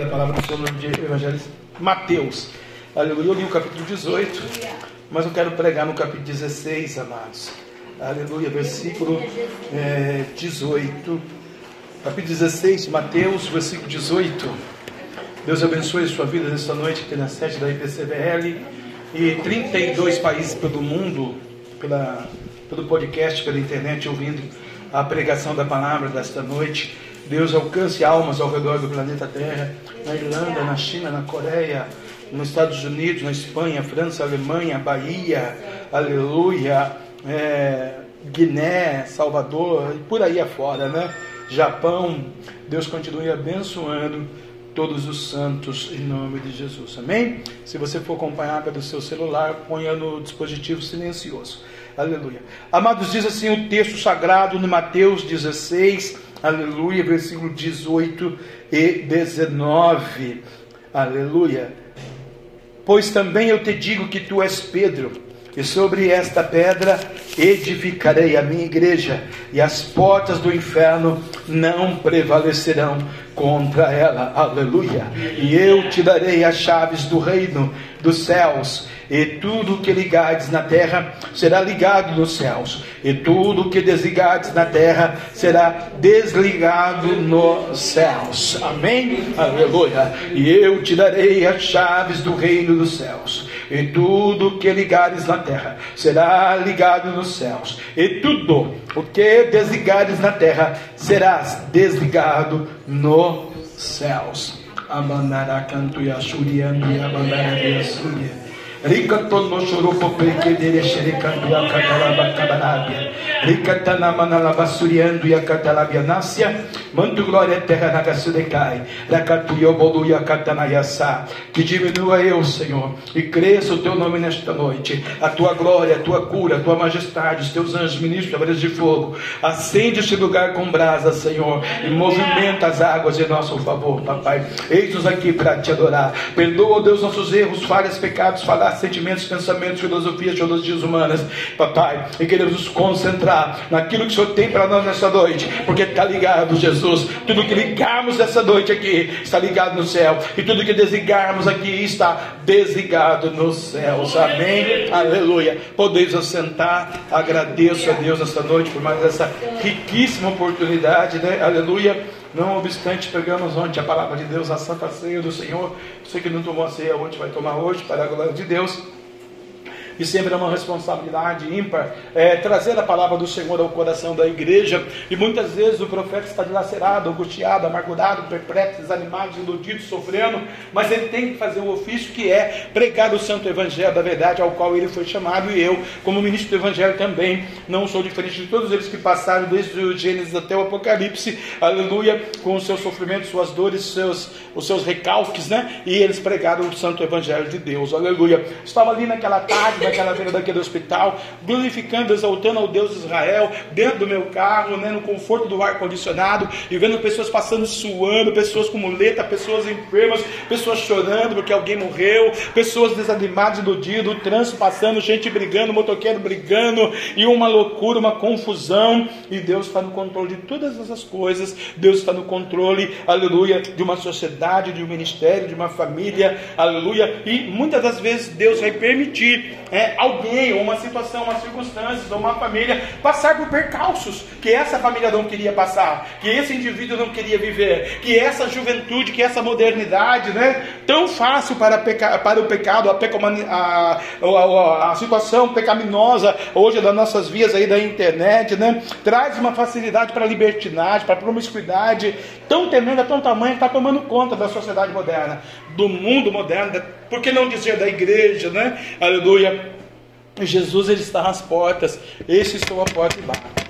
a palavra do Senhor no Evangelho Mateus. Aleluia. Eu li o capítulo 18, mas eu quero pregar no capítulo 16, amados. Aleluia. Versículo é, 18. Capítulo 16 de Mateus, versículo 18. Deus abençoe a sua vida nesta noite aqui na sede da IPCBL e 32 países pelo mundo, pela, pelo podcast, pela internet, ouvindo a pregação da palavra desta noite. Deus alcance almas ao redor do planeta Terra, na Irlanda, na China, na Coreia, nos Estados Unidos, na Espanha, França, Alemanha, Bahia, aleluia, é, Guiné, Salvador e por aí afora, né? Japão, Deus continue abençoando todos os santos em nome de Jesus, amém? Se você for acompanhar pelo seu celular, ponha no dispositivo silencioso, aleluia. Amados, diz assim o texto sagrado no Mateus 16, aleluia, versículo 18 e 19, aleluia. Pois também eu te digo que tu és Pedro, e sobre esta pedra edificarei a minha igreja, e as portas do inferno não prevalecerão contra ela. Aleluia. E eu te darei as chaves do reino dos céus, e tudo que ligares na terra será ligado nos céus, e tudo que desligares na terra será desligado nos céus. Amém? Aleluia. E eu te darei as chaves do reino dos céus, e tudo que ligares na terra será ligado nos céus, e tudo o que desligares na terra será desligado nos céus. E e. Ricatono choropo pequedere xerecando e acatalaba cabarabia. Ricatana manalaba suriando e acatalabia nácia. Manto glória terra na gasudecai. Racatu yobolu e acatanayassa. Que diminua eu, Senhor, e cresça o teu nome nesta noite. A tua glória, a tua cura, a tua majestade, os teus anjos ministros, varas de fogo. Acende este lugar com brasa, Senhor, e movimenta as águas em nosso favor, papai. Eis-nos aqui para te adorar. Perdoa, Deus, nossos erros, falhas, pecados, falar sentimentos, pensamentos, filosofias, teologias humanas, papai, e queremos nos concentrar naquilo que o Senhor tem para nós nessa noite, porque está ligado, Jesus, tudo que ligarmos essa noite aqui está ligado no céu, e tudo que desligarmos aqui está desligado nos céus, amém, aleluia. Podeis assentar, agradeço a Deus esta noite por mais essa riquíssima oportunidade, né, aleluia. Não obstante, pegamos ontem a palavra de Deus, a santa ceia do Senhor. Você que não tomou a ceia ontem, vai tomar hoje, para a glória de Deus e sempre é uma responsabilidade ímpar é, trazer a palavra do Senhor ao coração da igreja. E muitas vezes o profeta está dilacerado, angustiado, amargurado, perplexo, desanimado, iludido, sofrendo, mas ele tem que fazer o ofício que é pregar o santo evangelho da verdade ao qual ele foi chamado. E eu, como ministro do evangelho, também não sou diferente de todos eles que passaram desde o Gênesis até o Apocalipse, aleluia, com os seus sofrimentos, suas dores, seus, os seus recalques, né? E eles pregaram o santo evangelho de Deus, aleluia. Estava ali naquela tarde, naquela beira daquele hospital, glorificando, exaltando ao Deus de Israel, dentro do meu carro, né, no conforto do ar-condicionado, e vendo pessoas passando suando, pessoas com muleta, pessoas enfermas, pessoas chorando porque alguém morreu, pessoas desanimadas, iludidas, o trânsito passando, gente brigando, motoqueiro brigando, e uma loucura, uma confusão, e Deus está no controle de todas essas coisas, Deus está no controle, aleluia, de uma sociedade, de um ministério, de uma família, aleluia, e muitas das vezes Deus vai permitir é, alguém, ou uma situação, uma circunstância, ou uma família passar por percalços que essa família não queria passar, que esse indivíduo não queria viver, que essa juventude, que essa modernidade, né, tão fácil para, peca, para o pecado, a, a, a, a, situação pecaminosa hoje das nossas vias aí da internet, né, traz uma facilidade para a libertinagem, para a promiscuidade tão tremenda, tão tamanha que está tomando conta da sociedade moderna, do mundo moderno, por que não dizer da igreja, né? Aleluia. Jesus ele está às portas, este estou à porta e bato.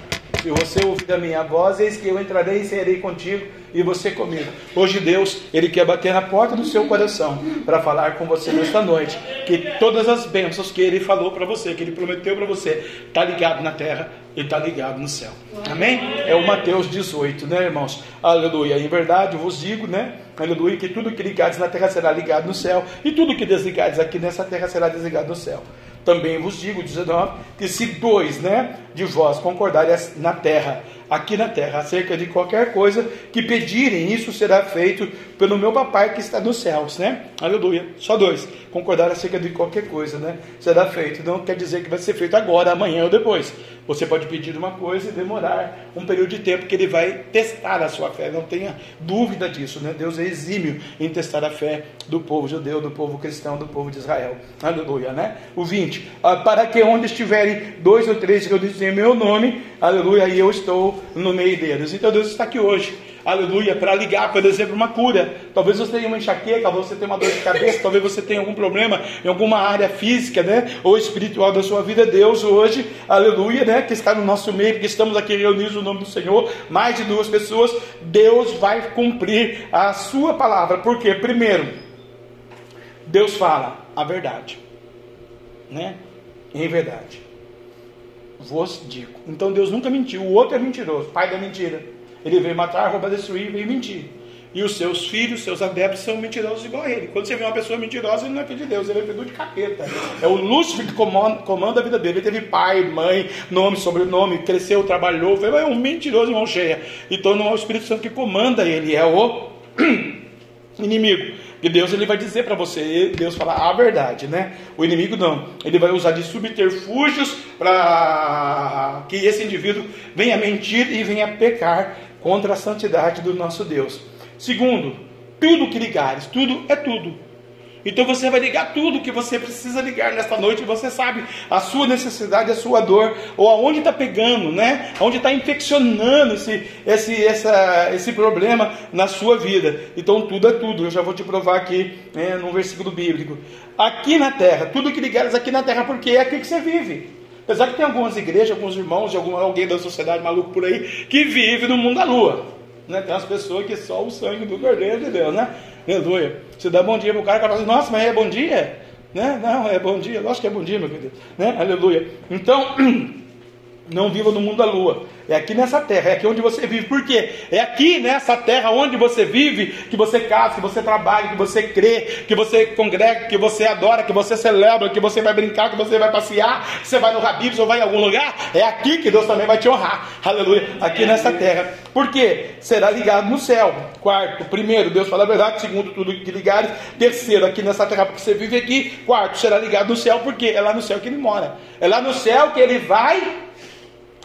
Se você ouvir a minha voz, eis que eu entrarei e serei contigo e você comigo. Hoje Deus, Ele quer bater na porta do seu coração para falar com você nesta noite. Que todas as bênçãos que Ele falou para você, que Ele prometeu para você, está ligado na terra e está ligado no céu. Amém? É o Mateus 18, né, irmãos? Aleluia. Em verdade, eu vos digo, né? Aleluia, que tudo que ligares na terra será ligado no céu, e tudo que desligares aqui nessa terra será desligado no céu. Também vos digo, 19, que se dois né, de vós concordarem na terra aqui na terra, acerca de qualquer coisa que pedirem, isso será feito pelo meu papai que está nos céus, né? Aleluia. Só dois. Concordar acerca de qualquer coisa, né? Será feito. Não quer dizer que vai ser feito agora, amanhã ou depois. Você pode pedir uma coisa e demorar um período de tempo que ele vai testar a sua fé. Não tenha dúvida disso, né? Deus é exímio em testar a fé do povo judeu, do povo cristão, do povo de Israel. Aleluia, né? O 20. Ah, para que onde estiverem dois ou três que eu em meu nome, aleluia, e eu estou no meio deles. Então Deus está aqui hoje aleluia, para ligar, por exemplo, uma cura. Talvez você tenha uma enxaqueca, você tenha uma dor de cabeça, talvez você tenha algum problema em alguma área física, né, ou espiritual da sua vida. Deus hoje, aleluia, né, que está no nosso meio, porque estamos aqui reunidos no nome do Senhor, mais de duas pessoas, Deus vai cumprir a sua palavra. Por quê? Primeiro, Deus fala a verdade, né? Em verdade. Vos digo. Então Deus nunca mentiu. O outro é mentiroso, pai da mentira. Ele veio matar, roubar, destruir, veio mentir. E os seus filhos, seus adeptos, são mentirosos igual a ele. Quando você vê uma pessoa mentirosa, ele não é filho de Deus, ele é filho de capeta. É o Lúcifer que comanda, comanda, a vida dele. Ele teve pai, mãe, nome, sobrenome, cresceu, trabalhou, foi é um mentiroso, mão cheia. Então não é o Espírito Santo que comanda ele, é o inimigo. E Deus ele vai dizer para você, Deus fala a verdade, né? O inimigo não. Ele vai usar de subterfúgios para que esse indivíduo venha mentir e venha pecar contra a santidade do nosso Deus. Segundo, tudo que ligares, tudo é tudo. Então você vai ligar tudo que você precisa ligar nesta noite, você sabe a sua necessidade, a sua dor, ou aonde está pegando, né? Aonde está infeccionando esse, esse, essa, esse problema na sua vida. Então tudo é tudo. Eu já vou te provar aqui né, num versículo bíblico. Aqui na terra, tudo que ligares aqui na terra, porque é aqui que você vive. Apesar que tem algumas igrejas, alguns irmãos, algum, alguém da sociedade maluco por aí, que vive no mundo da lua. Né? Tem umas pessoas que só o sangue do Cordeiro de Deus, né? Aleluia. Você dá bom dia para o cara, o cara fala assim, nossa, mas é bom dia? Né? Não, é bom dia, lógico que é bom dia, meu querido. Né? Aleluia. Então, não viva no mundo da lua. É aqui nessa terra, é aqui onde você vive. Por quê? É aqui nessa terra onde você vive que você casa, que você trabalha, que você crê, que você congrega, que você adora, que você celebra, que você vai brincar, que você vai passear, que você vai no Rabibs ou vai em algum lugar. É aqui que Deus também vai te honrar. Aleluia. Aqui nessa terra. Por quê? Será ligado no céu. Quarto, primeiro, Deus fala a verdade. Segundo, tudo que ligares. Terceiro, aqui nessa terra, porque você vive aqui. Quarto, será ligado no céu, porque é lá no céu que ele mora. É lá no céu que ele vai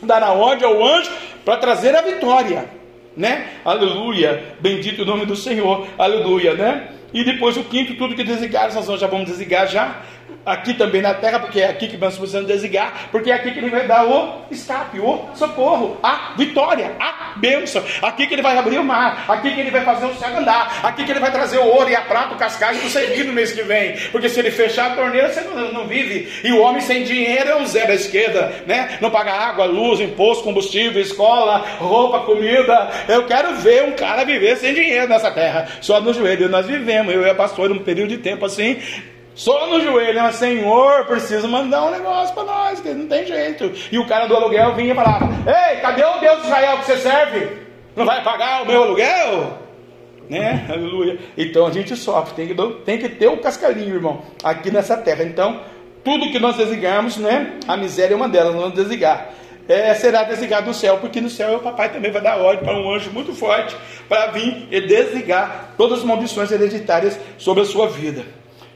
dar a ordem ao anjo para trazer a vitória, né? Aleluia, bendito o nome do Senhor, aleluia, né? E depois o quinto, tudo que desligaram, nós já vamos desligar já aqui também na terra, porque é aqui que nós precisamos desligar, porque é aqui que ele vai dar o escape, o socorro, a vitória, a bênção. Aqui que ele vai abrir o mar, aqui que ele vai fazer o céu andar, aqui que ele vai trazer o ouro e a prata, o cascalho para você no mês que vem. Porque se ele fechar a torneira, você não, não vive. E o homem sem dinheiro é um zero à esquerda, né? Não paga água, luz, imposto, combustível, escola, roupa, comida. Eu quero ver um cara viver sem dinheiro nessa terra, só no joelho. Nós vivemos, eu e a pastor, um período de tempo assim, só no joelho, mas Senhor, preciso mandar um negócio para nós, que não tem jeito. E o cara do aluguel vinha e falava: Ei, cadê o Deus de Israel que você serve? Não vai pagar o meu aluguel? Né? Aleluia. Então a gente sofre, tem que, tem que ter o cascalinho, irmão, aqui nessa terra. Então, tudo que nós desligarmos, né? A miséria é uma delas, vamos desligar. É, será desligado do céu, porque no céu o papai também vai dar ordem para um anjo muito forte para vir e desligar todas as maldições hereditárias sobre a sua vida.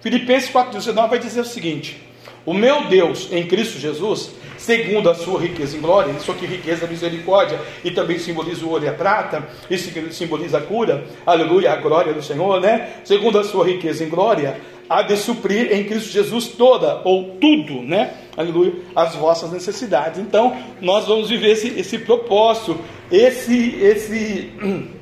Filipenses 4,19 vai dizer o seguinte: O meu Deus em Cristo Jesus, segundo a sua riqueza em glória, isso aqui riqueza, misericórdia, e também simboliza o ouro e a prata, isso simboliza a cura, aleluia, a glória do Senhor, né? Segundo a sua riqueza em glória, há de suprir em Cristo Jesus toda, ou tudo, né? Aleluia, as vossas necessidades. Então, nós vamos viver esse, esse propósito, esse, esse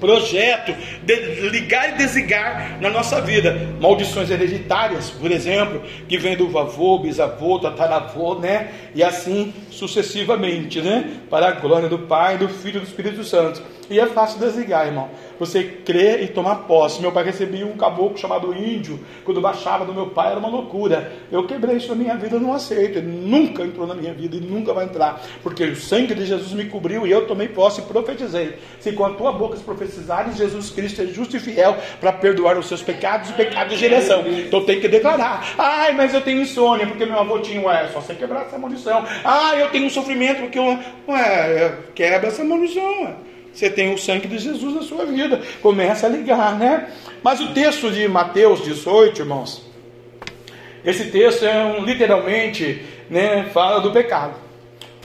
projeto de ligar e desligar na nossa vida. Maldições hereditárias, por exemplo, que vem do vavô, bisavô, tataravô, né? E assim sucessivamente, né? Para a glória do Pai, do Filho e do Espírito Santo. E é fácil desligar, irmão. Você crê e tomar posse. Meu pai recebia um caboclo chamado índio. Quando baixava do meu pai era uma loucura. Eu quebrei isso na minha vida, eu não aceito. Ele nunca entrou na minha vida e nunca vai entrar. Porque o sangue de Jesus me cobriu e eu tomei posse e profetizei. Se com a tua boca profetizares, Jesus Cristo é justo e fiel para perdoar os seus pecados e pecados de geração. Então tem que declarar. Ai, mas eu tenho insônia porque meu avô tinha. Ué, só você quebrar essa maldição. Ah, eu tenho um sofrimento porque eu. Ué, quebra essa maldição. Ué. Você tem o sangue de Jesus na sua vida. Começa a ligar, né? Mas o texto de Mateus 18, irmãos, esse texto é um, literalmente, né, fala do pecado.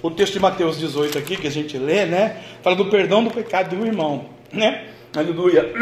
O texto de Mateus 18 aqui, que a gente lê, né, fala do perdão do pecado do irmão, né? Aleluia.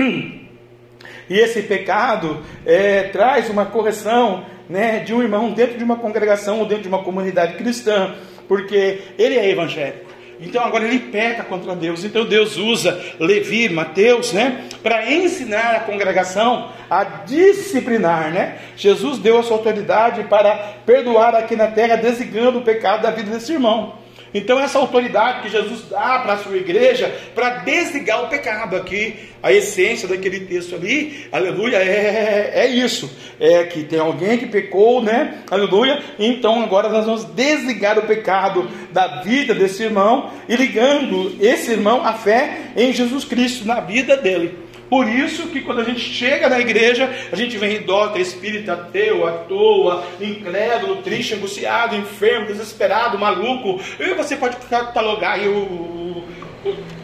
E esse pecado é, traz uma correção né, de um irmão dentro de uma congregação ou dentro de uma comunidade cristã, porque ele é evangélico. Então agora ele peca contra Deus. Então Deus usa Levi, Mateus, né, para ensinar a congregação a disciplinar, né? Jesus deu a sua autoridade para perdoar aqui na terra, designando o pecado da vida desse irmão. Então, essa autoridade que Jesus dá para a sua igreja, para desligar o pecado aqui, a essência daquele texto ali, aleluia, é, é isso. É que tem alguém que pecou, né? Aleluia. Então, agora nós vamos desligar o pecado da vida desse irmão e ligando esse irmão à fé em Jesus Cristo, na vida dele. Por isso que quando a gente chega na igreja, a gente vem idólatra, espírita, ateu, à toa, incrédulo, triste, angustiado, enfermo, desesperado, maluco. E você pode catalogar aí o,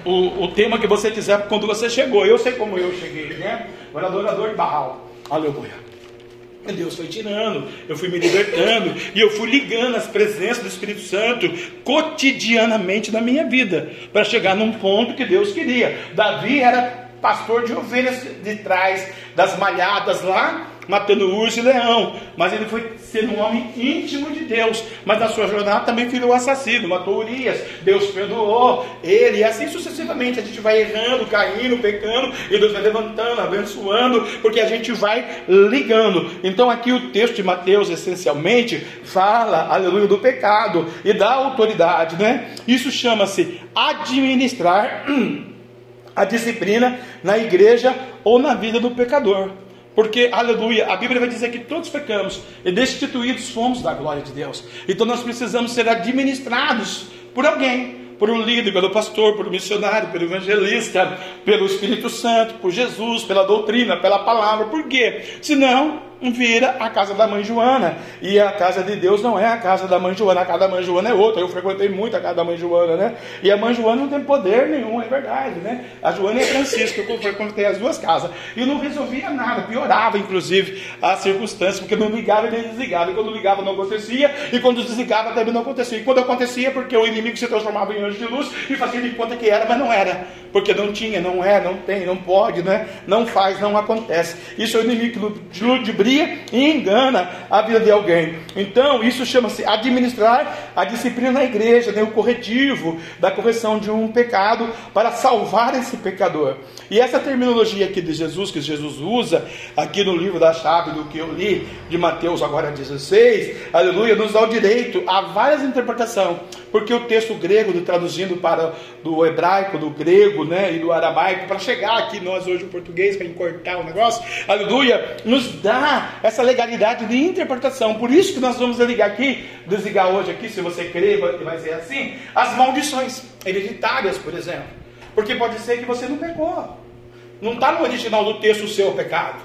o, o, o tema que você quiser quando você chegou. Eu sei como eu cheguei, né? Eu era de Baal. Aleluia. Deus foi tirando, eu fui me libertando e eu fui ligando as presenças do Espírito Santo cotidianamente na minha vida para chegar num ponto que Deus queria. Davi era pastor de ovelhas de trás das malhadas lá, matando urso e leão. Mas ele foi sendo um homem íntimo de Deus. Mas na sua jornada também filho assassino, matou Urias. Deus perdoou ele. E assim sucessivamente a gente vai errando, caindo, pecando. E Deus vai levantando, abençoando. Porque a gente vai ligando. Então aqui o texto de Mateus essencialmente fala, aleluia, do pecado e da autoridade, né? Isso chama-se administrar a disciplina na igreja ou na vida do pecador. Porque, aleluia, a Bíblia vai dizer que todos pecamos e destituídos fomos da glória de Deus. Então nós precisamos ser administrados por alguém por um líder, pelo pastor, um missionário, pelo evangelista, pelo Espírito Santo, por Jesus, pela doutrina, pela palavra. Por quê? Senão, vira a casa da mãe Joana. E a casa de Deus não é a casa da mãe Joana, a casa da mãe Joana é outra. Eu frequentei muito a casa da mãe Joana, né? E a mãe Joana não tem poder nenhum, é verdade, né? A Joana e a Francisca, eu frequentei as duas casas. E não resolvia nada, piorava inclusive as circunstâncias, porque não ligava e nem desligava. E quando ligava não acontecia, e quando desligava também não acontecia. E quando acontecia, porque o inimigo se transformava em anjo de luz e fazia de conta que era, mas não era. Porque não tinha, não é, não tem, não pode, né? Não faz, não acontece. Isso é o inimigo de ludibriar e engana a vida de alguém. Então, isso chama-se administrar a disciplina na igreja, né, o corretivo da correção de um pecado para salvar esse pecador. E essa terminologia aqui de Jesus, que Jesus usa aqui no livro da chave do que eu li, de Mateus agora 16, aleluia, nos dá o direito a várias interpretações, porque o texto grego, traduzindo para do hebraico, do grego né, e do aramaico, para chegar aqui nós hoje o português, para encortar o negócio, aleluia, nos dá essa legalidade de interpretação. Por isso que nós vamos ligar aqui, desligar hoje aqui, se você crer, vai ser assim, as maldições hereditárias, por exemplo. Porque pode ser que você não pecou. Não está no original do texto o seu pecado.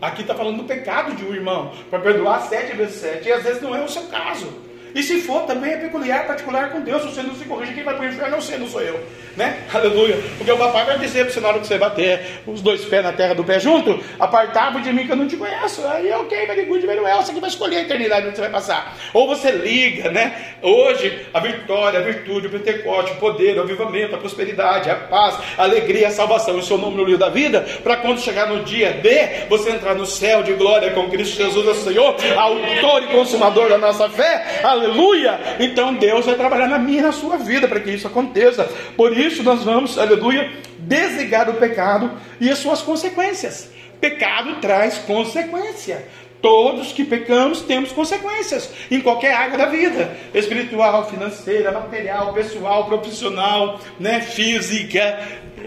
Aqui está falando do pecado de um irmão, para perdoar sete vezes sete. E às vezes não é o seu caso. E se for, também é peculiar, particular com Deus. Se você não se corrige, quem vai para o inferno não sei, não sou eu. Né? Aleluia. Porque o papai vai dizer para você na hora que você bater os dois pés na terra do pé junto, apartava de mim que eu não te conheço. Aí, ok, very good, very well. Você que vai escolher a eternidade onde você vai passar. Ou você liga, né? Hoje, a vitória, a virtude, o Pentecoste, o poder, o avivamento, a prosperidade, a paz, a alegria, a salvação, o seu nome no livro da vida, para quando chegar no dia D, você entrar no céu de glória com Cristo Jesus, o Senhor, autor e consumador da nossa fé. Aleluia aleluia. Então Deus vai trabalhar na minha e na sua vida para que isso aconteça. Por isso nós vamos, aleluia, desligar o pecado e as suas consequências. Pecado traz consequência. Todos que pecamos temos consequências em qualquer área da vida: espiritual, financeira, material, pessoal, profissional, né, física,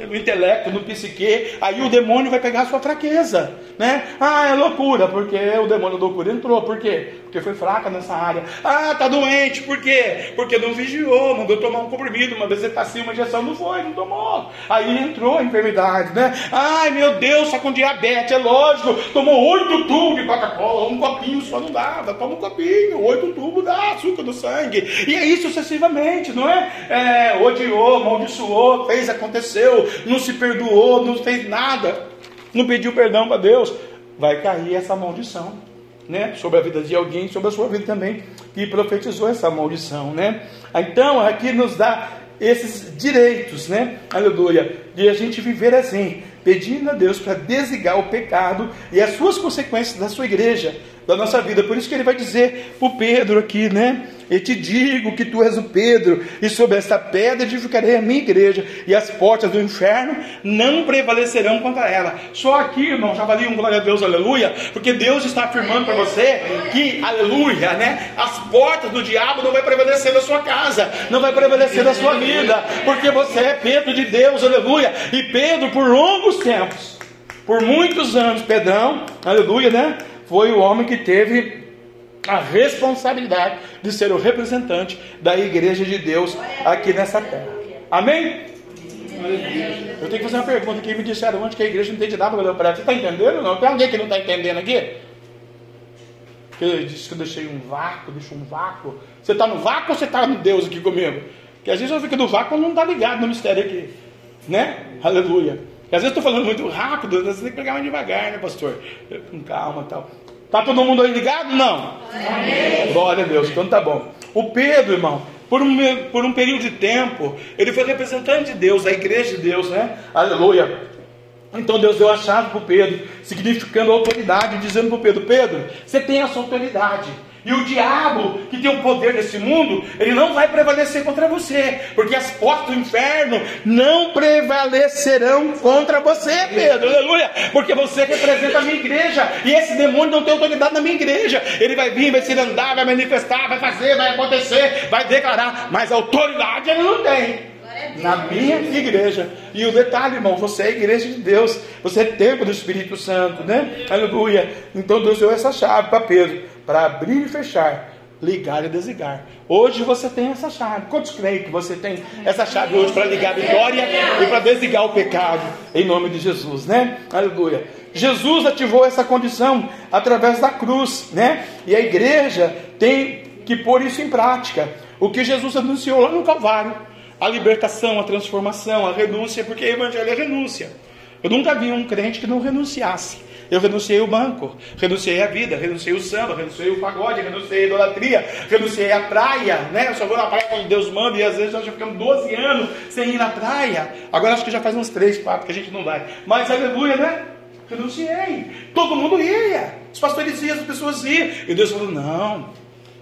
no intelecto, no psique, aí o demônio vai pegar a sua fraqueza, né? Ah, é loucura, porque o demônio da loucura entrou, por quê? Porque foi fraca nessa área. Ah, tá doente, por quê? Porque não vigiou, mandou tomar um comprimido, uma assim, uma injeção não foi, não tomou. Aí entrou a enfermidade, né? Ai, meu Deus, tá com diabetes, é lógico, tomou oito tubos de Coca-Cola, um copinho só não dava, toma um copinho, oito tubos dá açúcar no sangue. E aí sucessivamente, não é? é odiou, amaldiçoou, fez, aconteceu, não se perdoou, não fez nada, não pediu perdão para Deus, vai cair essa maldição, né? Sobre a vida de alguém, sobre a sua vida também, que profetizou essa maldição, né? Então, aqui nos dá esses direitos, né? Aleluia, de a gente viver assim, pedindo a Deus para desligar o pecado e as suas consequências da sua igreja, da nossa vida. Por isso que ele vai dizer para o Pedro aqui, né? Eu te digo que tu és o Pedro, e sobre esta pedra edificarei a minha igreja, e as portas do inferno não prevalecerão contra ela. Só aqui, irmão, já valia um glória a Deus, aleluia, porque Deus está afirmando para você que, aleluia, né? As portas do diabo não vai prevalecer na sua casa, não vai prevalecer na sua vida, porque você é Pedro de Deus, aleluia. E Pedro, por longos tempos, por muitos anos, Pedrão, aleluia, né? Foi o homem que teve a responsabilidade de ser o representante da igreja de Deus aqui nessa terra. Amém? Eu tenho que fazer uma pergunta que me disseram antes que a igreja não tem de nada para olhar Você está entendendo ou não? Tem alguém que não está entendendo aqui? Que eu disse que eu deixei um vácuo, deixou um vácuo. Você está no vácuo ou você está no Deus aqui comigo? Porque às vezes eu fico no vácuo e não está ligado no mistério aqui. Né? Aleluia. Porque às vezes estou falando muito rápido, você tem que pegar mais devagar, né, pastor? Com calma e tal. Está todo mundo aí ligado? Não. Amém. Glória a Deus, então tá bom. O Pedro, irmão, por um, por um período de tempo, ele foi representante de Deus, a igreja de Deus, né? Aleluia. Então Deus deu a chave para o Pedro, significando autoridade, dizendo para o Pedro: Pedro, você tem essa autoridade. E o diabo, que tem o poder desse mundo, ele não vai prevalecer contra você, porque as portas do inferno não prevalecerão contra você, Pedro, aleluia, porque você representa a minha igreja, e esse demônio não tem autoridade na minha igreja. Ele vai vir, vai se andar, vai manifestar, vai fazer, vai acontecer, vai declarar, mas autoridade ele não tem na minha igreja. E o detalhe, irmão, você é igreja de Deus, você é templo do Espírito Santo, né? Aleluia. Então Deus deu essa chave para Pedro para abrir e fechar, ligar e desligar. Hoje você tem essa chave. Quantos creem que você tem essa chave hoje para ligar a vitória e para desligar o pecado? Em nome de Jesus, né? Aleluia. Jesus ativou essa condição através da cruz, né? E a igreja tem que pôr isso em prática. O que Jesus anunciou lá no Calvário: a libertação, a transformação, a renúncia, porque o evangelho é renúncia. Eu nunca vi um crente que não renunciasse. Eu renunciei o banco, renunciei a vida, renunciei o samba, renunciei o pagode, renunciei a idolatria, renunciei a praia, né? Eu só vou na praia quando Deus manda e às vezes nós já ficamos 12 anos sem ir na praia. Agora acho que já faz uns 3, 4 que a gente não vai. Mas aleluia, né? Renunciei. Todo mundo ia. Os pastores iam, as pessoas iam. E Deus falou: não,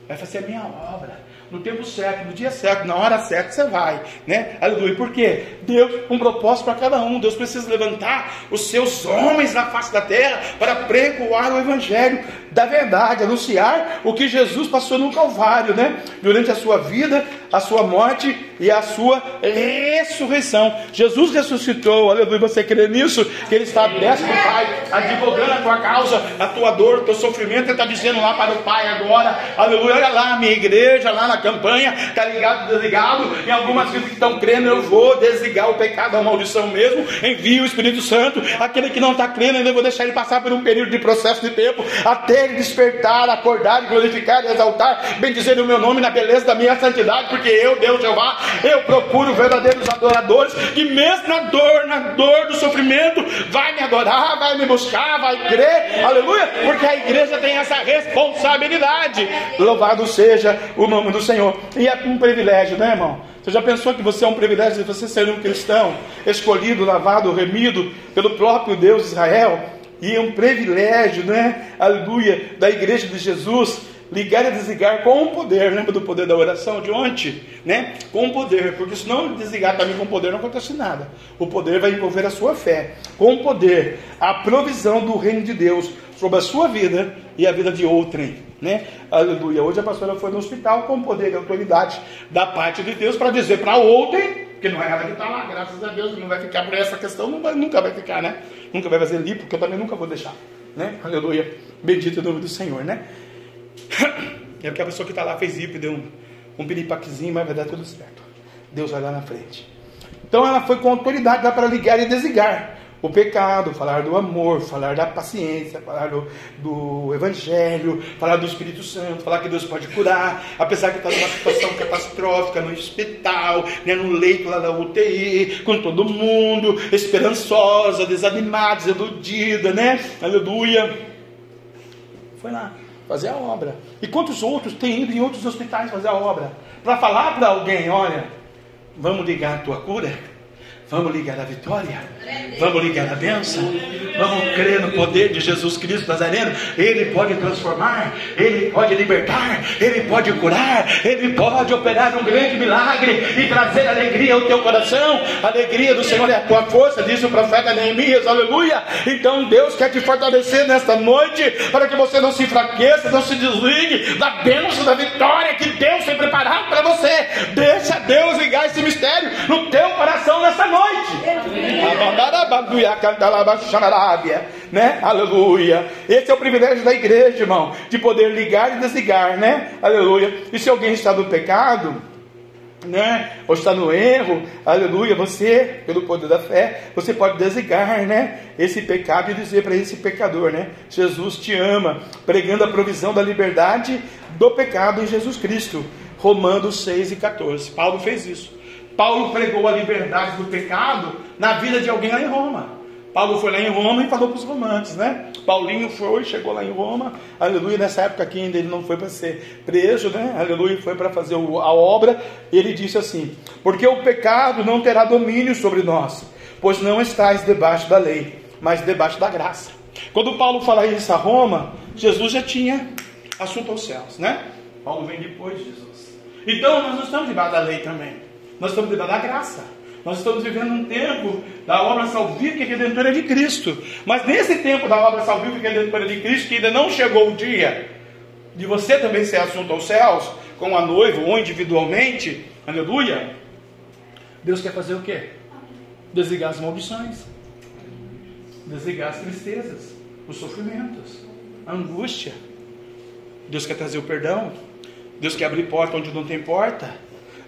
vai fazer a minha obra no tempo certo, no dia certo, na hora certa você vai, né? Aleluia. Por quê? Deus, um propósito para cada um. Deus precisa levantar os seus homens na face da terra para pregoar o evangelho da verdade, anunciar o que Jesus passou no Calvário, né? Durante a sua vida, a sua morte e a sua ressurreição. Jesus ressuscitou, aleluia. Você crê nisso? Que Ele está aberto do Pai, advogando a tua causa, a tua dor, o teu sofrimento. Ele está dizendo lá para o Pai agora, aleluia. Olha lá, minha igreja, lá na campanha, está ligado, desligado. Em algumas que estão crendo, eu vou desligar o pecado, a maldição mesmo. Envio o Espírito Santo. Aquele que não está crendo, ainda vou deixar ele passar por um período de processo de tempo até ele despertar, acordar, glorificar e exaltar, bendizer o meu nome na beleza da minha santidade, porque eu, Deus Jeová, eu procuro verdadeiros adoradores que mesmo na dor, na dor do sofrimento, vai me adorar, vai me buscar, vai crer, aleluia, porque a igreja tem essa responsabilidade. Louvado seja o nome do Senhor. E é um privilégio, né, irmão? Você já pensou que você é um privilégio de você ser um cristão, escolhido, lavado, remido pelo próprio Deus Israel? E é um privilégio, né? Aleluia, da igreja de Jesus ligar e desligar com o poder. Lembra do poder da oração de ontem? Né? Com o poder, porque se não desligar também com o poder, não acontece nada. O poder vai envolver a sua fé. Com o poder, a provisão do reino de Deus sobre a sua vida e a vida de outrem. Né? Aleluia. Hoje a pastora foi no hospital com poder e autoridade da parte de Deus para dizer para outrem Porque não é ela que está lá, graças a Deus, não vai ficar por essa questão, não vai, nunca vai ficar, né? Nunca vai fazer lipo, porque eu também nunca vou deixar, né? Aleluia. Bendito o nome do Senhor, né? É porque a pessoa que está lá fez lipo, deu um, um piripaquezinho, mas vai dar tudo certo. Deus vai lá na frente. Então ela foi com autoridade lá para ligar e desligar o pecado, falar do amor, falar da paciência, falar do, do Evangelho, falar do Espírito Santo, falar que Deus pode curar, apesar que está numa situação catastrófica, no hospital, né, no leito lá da UTI, com todo mundo, esperançosa, desanimada, desiludida, né? Aleluia. Foi lá fazer a obra. E quantos outros têm ido em outros hospitais fazer a obra? Para falar para alguém, olha, vamos ligar a tua cura? Vamos ligar a vitória? Vamos ligar a bênção? Vamos crer no poder de Jesus Cristo Nazareno? Ele pode transformar, Ele pode libertar, Ele pode curar, Ele pode operar um grande milagre e trazer alegria ao teu coração. A alegria do Senhor é a tua força, diz o profeta Neemias, aleluia. Então Deus quer te fortalecer nesta noite para que você não se enfraqueça, não se desligue da bênção da vitória que Deus tem preparado para você. Deixa Deus ligar esse mistério no teu coração nesta noite noite. Né? Aleluia. Esse é o privilégio da igreja, irmão, de poder ligar e desligar, né? Aleluia. E se alguém está no pecado, né? Ou está no erro, aleluia, você, pelo poder da fé, você pode desligar, né? Esse pecado e dizer para esse pecador, né? Jesus te ama, pregando a provisão da liberdade do pecado em Jesus Cristo. Romanos 6 e 14. Paulo fez isso. Paulo pregou a liberdade do pecado na vida de alguém lá em Roma. Paulo foi lá em Roma e falou para os romantes, né? Paulinho foi, chegou lá em Roma, aleluia. Nessa época aqui ainda ele não foi para ser preso, né? Aleluia, foi para fazer a obra. Ele disse assim: Porque o pecado não terá domínio sobre nós, pois não estáis debaixo da lei, mas debaixo da graça. Quando Paulo fala isso a Roma, Jesus já tinha assunto aos céus, né? Paulo vem depois de Jesus. Então nós não estamos debaixo da lei também. Nós estamos vivendo da graça. Nós estamos vivendo um tempo da obra salvífica e redentora de Cristo. Mas nesse tempo da obra salvífica e redentora de Cristo, que ainda não chegou o dia de você também ser assunto aos céus, com a noiva ou individualmente, aleluia. Deus quer fazer o quê? Desligar as maldições, desligar as tristezas, os sofrimentos, a angústia. Deus quer trazer o perdão. Deus quer abrir porta onde não tem porta.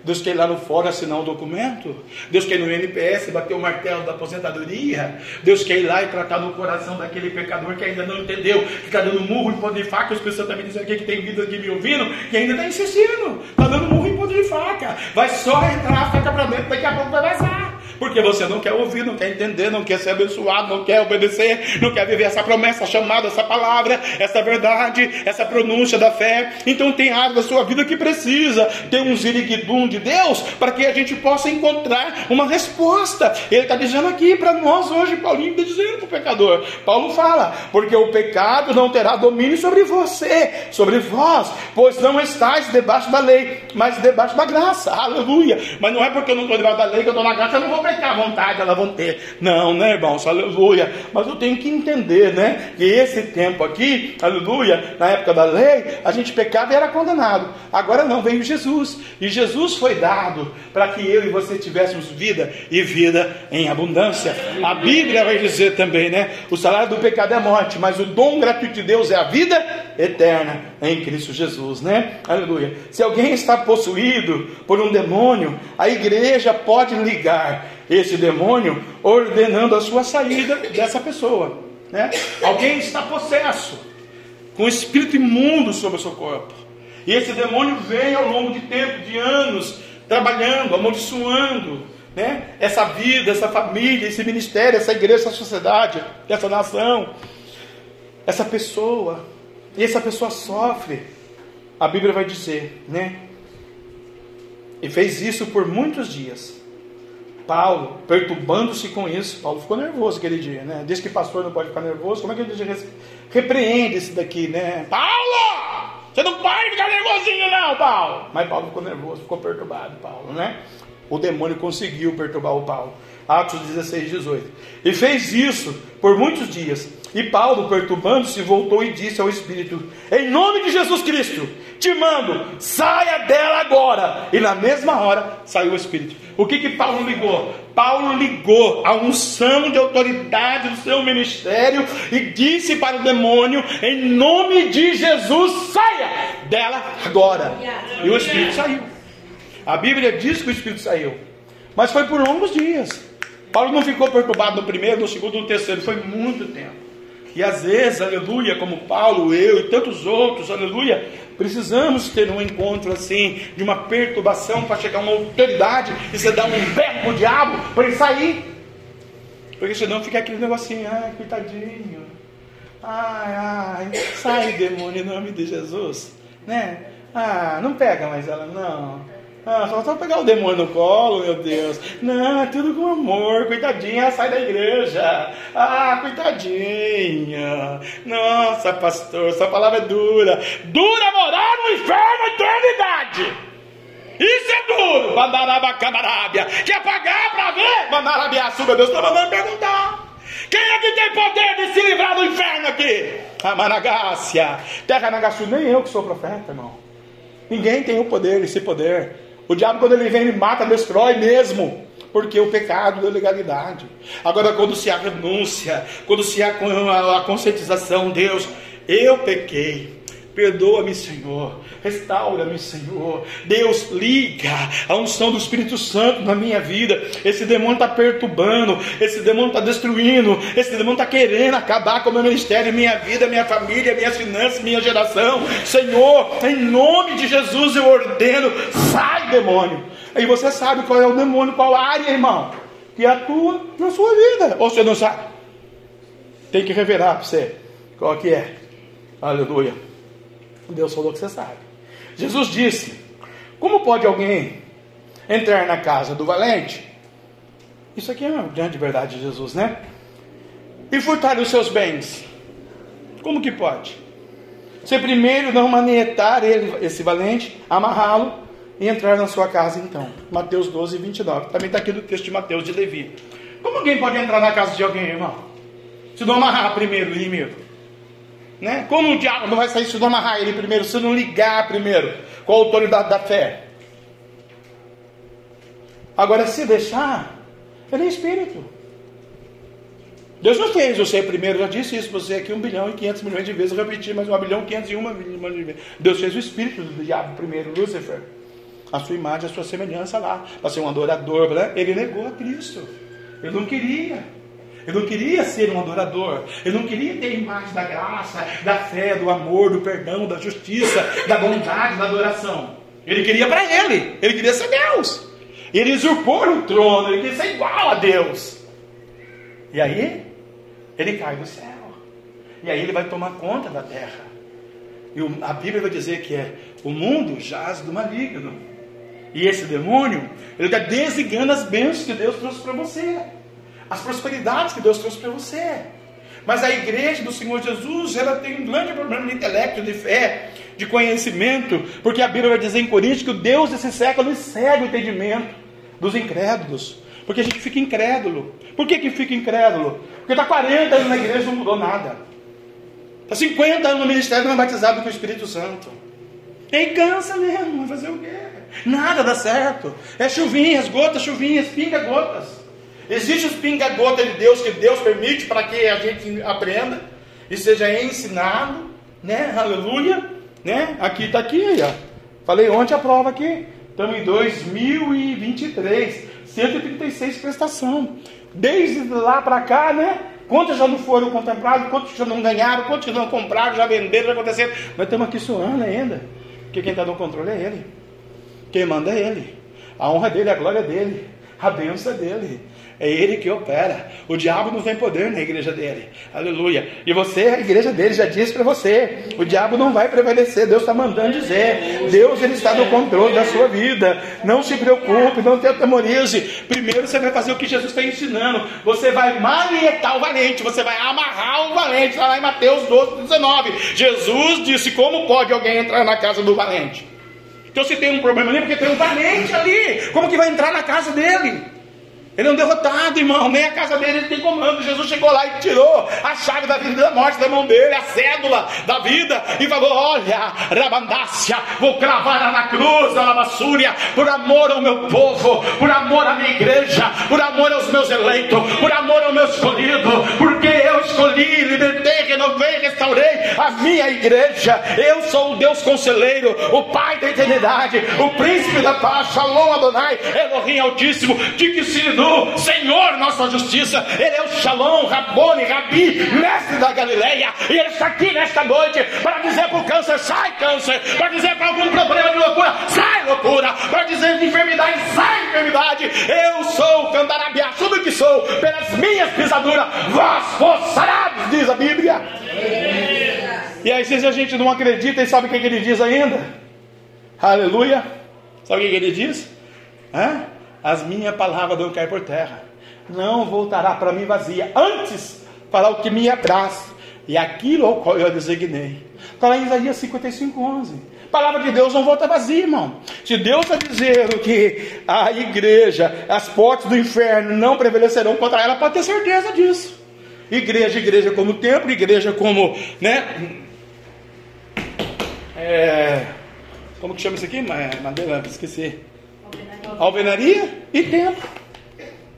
Deus quer ir lá no fórum assinar um documento. Deus quer ir no NPS bater o martelo da aposentadoria. Deus quer ir lá e tratar no coração daquele pecador que ainda não entendeu, que está dando murro em ponto de faca. As pessoas também aqui que tem vida aqui me ouvindo, que ainda está insistindo, está dando murro em ponto de faca. Vai só entrar a faca para dentro, daqui a pouco vai vazar porque você não quer ouvir, não quer entender, não quer ser abençoado, não quer obedecer, não quer viver essa promessa, chamada, essa palavra, essa verdade, essa pronúncia da fé. Então tem área da sua vida que precisa ter um ziriguidum de Deus para que a gente possa encontrar uma resposta. Ele está dizendo aqui para nós hoje, Paulinho está dizendo para o pecador. Paulo fala, porque o pecado não terá domínio sobre você, sobre vós, pois não estáis debaixo da lei, mas debaixo da graça. Aleluia. Mas não é porque eu não estou debaixo da lei que eu estou na graça, eu não vou pecar à vontade, elas vão ter. Não, né, irmãos? Aleluia. Mas eu tenho que entender, né? Que esse tempo aqui, aleluia, na época da lei, a gente pecava e era condenado. Agora não, veio Jesus. E Jesus foi dado para que eu e você tivéssemos vida e vida em abundância. A Bíblia vai dizer também, né? O salário do pecado é morte, mas o dom gratuito de Deus é a vida eterna em Cristo Jesus, né? Aleluia. Se alguém está possuído por um demônio, a igreja pode ligar esse demônio ordenando a sua saída dessa pessoa. Né? Alguém está possesso, com espírito imundo sobre o seu corpo. E esse demônio vem ao longo de tempo, de anos, trabalhando, amaldiçoando né? essa vida, essa família, esse ministério, essa igreja, essa sociedade, essa nação, essa pessoa. E essa pessoa sofre. A Bíblia vai dizer, né? E fez isso por muitos dias. Paulo, perturbando-se com isso, Paulo ficou nervoso aquele dia, né? Diz que pastor não pode ficar nervoso, como é que ele? Repreende esse daqui, né? Paulo! Você não pode ficar nervosinho, não, Paulo! Mas Paulo ficou nervoso, ficou perturbado, Paulo, né? O demônio conseguiu perturbar o Paulo. Atos 16, 18. E fez isso por muitos dias. E Paulo, perturbando-se, voltou e disse ao Espírito: Em nome de Jesus Cristo, te mando, saia dela agora. E na mesma hora saiu o espírito. O que que Paulo ligou? Paulo ligou a unção de autoridade do seu ministério e disse para o demônio, em nome de Jesus, saia dela agora. E o espírito saiu. A Bíblia diz que o espírito saiu, mas foi por longos dias. Paulo não ficou perturbado no primeiro, no segundo, no terceiro, foi muito tempo. E às vezes, aleluia, como Paulo, eu e tantos outros, aleluia, precisamos ter um encontro assim, de uma perturbação para chegar a uma autoridade e você dar um berro pro diabo para ele sair. Porque senão fica aquele negocinho, ai, coitadinho. Ai, ai, sai demônio em nome de Jesus, né? Ah, não pega mais ela, não. Ah, só, só pegar o demônio no colo, meu Deus. Não, é tudo com amor. Coitadinha, sai da igreja. Ah, coitadinha. Nossa, pastor, essa palavra é dura. Dura morar no inferno eternidade. Isso é duro. Bandarabacabarábia. Quer pagar para ver? Bandarabiaçu, meu Deus, está mandando perguntar. Quem é que tem poder de se livrar do inferno aqui? A Managácia. Terra Nagaçu, nem eu que sou profeta, irmão. Ninguém tem o poder, esse poder. O diabo, quando ele vem, ele mata, destrói mesmo. Porque o pecado da legalidade. Agora, quando se há renúncia, quando se há a conscientização, Deus, eu pequei. Perdoa-me, Senhor. Restaura-me, Senhor. Deus, liga a unção do Espírito Santo na minha vida. Esse demônio está perturbando. Esse demônio está destruindo. Esse demônio está querendo acabar com o meu ministério, minha vida, minha família, minhas finanças, minha geração. Senhor, em nome de Jesus eu ordeno. Sai, demônio. Aí você sabe qual é o demônio, qual área, irmão, que atua na sua vida. Ou você não sabe? Tem que revelar para você qual que é. Aleluia. Deus falou que você sabe. Jesus disse: Como pode alguém entrar na casa do valente? Isso aqui é uma grande verdade de Jesus, né? E furtar os seus bens. Como que pode? Você primeiro não manietar ele, esse valente, amarrá-lo e entrar na sua casa então. Mateus 12, 29. Também está aqui no texto de Mateus de Levi. Como alguém pode entrar na casa de alguém, irmão? Se não amarrar primeiro o inimigo. Né? Como o diabo não vai sair se não amarrar ele primeiro, se não ligar primeiro com a autoridade da fé? Agora, se deixar, ele é espírito. Deus não fez você primeiro, já disse isso para você aqui um bilhão e quinhentos milhões de vezes, eu repeti mais um bilhão e quinhentos e uma milhões de vezes. Deus fez o espírito do diabo primeiro, Lúcifer, a sua imagem, a sua semelhança lá, para ser um adorador, né? ele negou a Cristo, ele não queria. Ele não queria ser um adorador. Ele não queria ter imagem da graça, da fé, do amor, do perdão, da justiça, da bondade, da adoração. Ele queria para ele. Ele queria ser Deus. Ele usurpou o trono. Ele queria ser igual a Deus. E aí, ele cai do céu. E aí ele vai tomar conta da terra. E a Bíblia vai dizer que é o mundo jaz do maligno. E esse demônio, ele está desligando as bênçãos que Deus trouxe para você as prosperidades que Deus trouxe para você. Mas a igreja do Senhor Jesus, ela tem um grande problema de intelecto, de fé, de conhecimento, porque a Bíblia vai dizer em Coríntios que o Deus desse século cega o entendimento dos incrédulos. Porque a gente fica incrédulo. Por que, que fica incrédulo? Porque está 40 anos na igreja e não mudou nada. Está 50 anos no ministério não é batizado com o Espírito Santo. E cansa mesmo, vai fazer o quê? Nada dá certo. É chuvinhas, gotas, chuvinhas, pinga gotas. Existe os pinga-gota de Deus que Deus permite para que a gente aprenda e seja ensinado, né? Aleluia, né? Aqui está aqui, ó. Falei ontem a prova aqui. Estamos em 2023, 136 prestação. Desde lá para cá, né? Quantos já não foram contemplados, quantos já não ganharam, quantos não compraram, já venderam, já aconteceram. Mas estamos aqui suando ainda. Porque quem está no controle é Ele. Quem manda é Ele. A honra dele, a glória dele, a bênção dele. É ele que opera. O diabo não tem poder na igreja dele. Aleluia. E você, a igreja dele, já disse para você: o diabo não vai prevalecer. Deus está mandando dizer. Deus ele está no controle da sua vida. Não se preocupe, não te atemorize. Primeiro você vai fazer o que Jesus está ensinando. Você vai manietar o valente. Você vai amarrar o valente. Está lá em Mateus 12, 19. Jesus disse: Como pode alguém entrar na casa do valente? Então se tem um problema ali, porque tem um valente ali. Como que vai entrar na casa dele? Ele é um derrotado, irmão. Nem a casa dele ele tem comando. Jesus chegou lá e tirou a chave da vida e da morte da mão dele, a cédula da vida, e falou: Olha, Rabandácia, vou cravar na cruz, na lavassúria, por amor ao meu povo, por amor à minha igreja, por amor aos meus eleitos, por amor ao meu escolhido, porque eu escolhi, libertei, renovei, restaurei a minha igreja. Eu sou o Deus conselheiro, o Pai da eternidade, o príncipe da paz, Shalom Adonai, Elohim Altíssimo, de que se Senhor nossa justiça, Ele é o Shalom, Rabone, Rabi, mestre da Galileia, e Ele está aqui nesta noite para dizer para o câncer, sai câncer, para dizer para algum problema de loucura, sai loucura, para dizer de enfermidade, sai enfermidade, eu sou o Candarabiá, tudo que sou, pelas minhas pisaduras, vós sarados, diz a Bíblia. E aí, se a gente não acredita, e sabe o que ele diz ainda? Aleluia. Sabe o que ele diz? Hã? As minhas palavras não caem por terra. Não voltará para mim vazia. Antes, fará o que me apraz. E aquilo ao qual eu designei. Está lá em Isaías 55, 11. A palavra de Deus não volta vazia, irmão. Se Deus está dizendo que a igreja, as portas do inferno não prevalecerão contra ela, pode ter certeza disso. Igreja, igreja como templo, igreja como, né? É, como que chama isso aqui? Madeira, esqueci alvenaria e templo.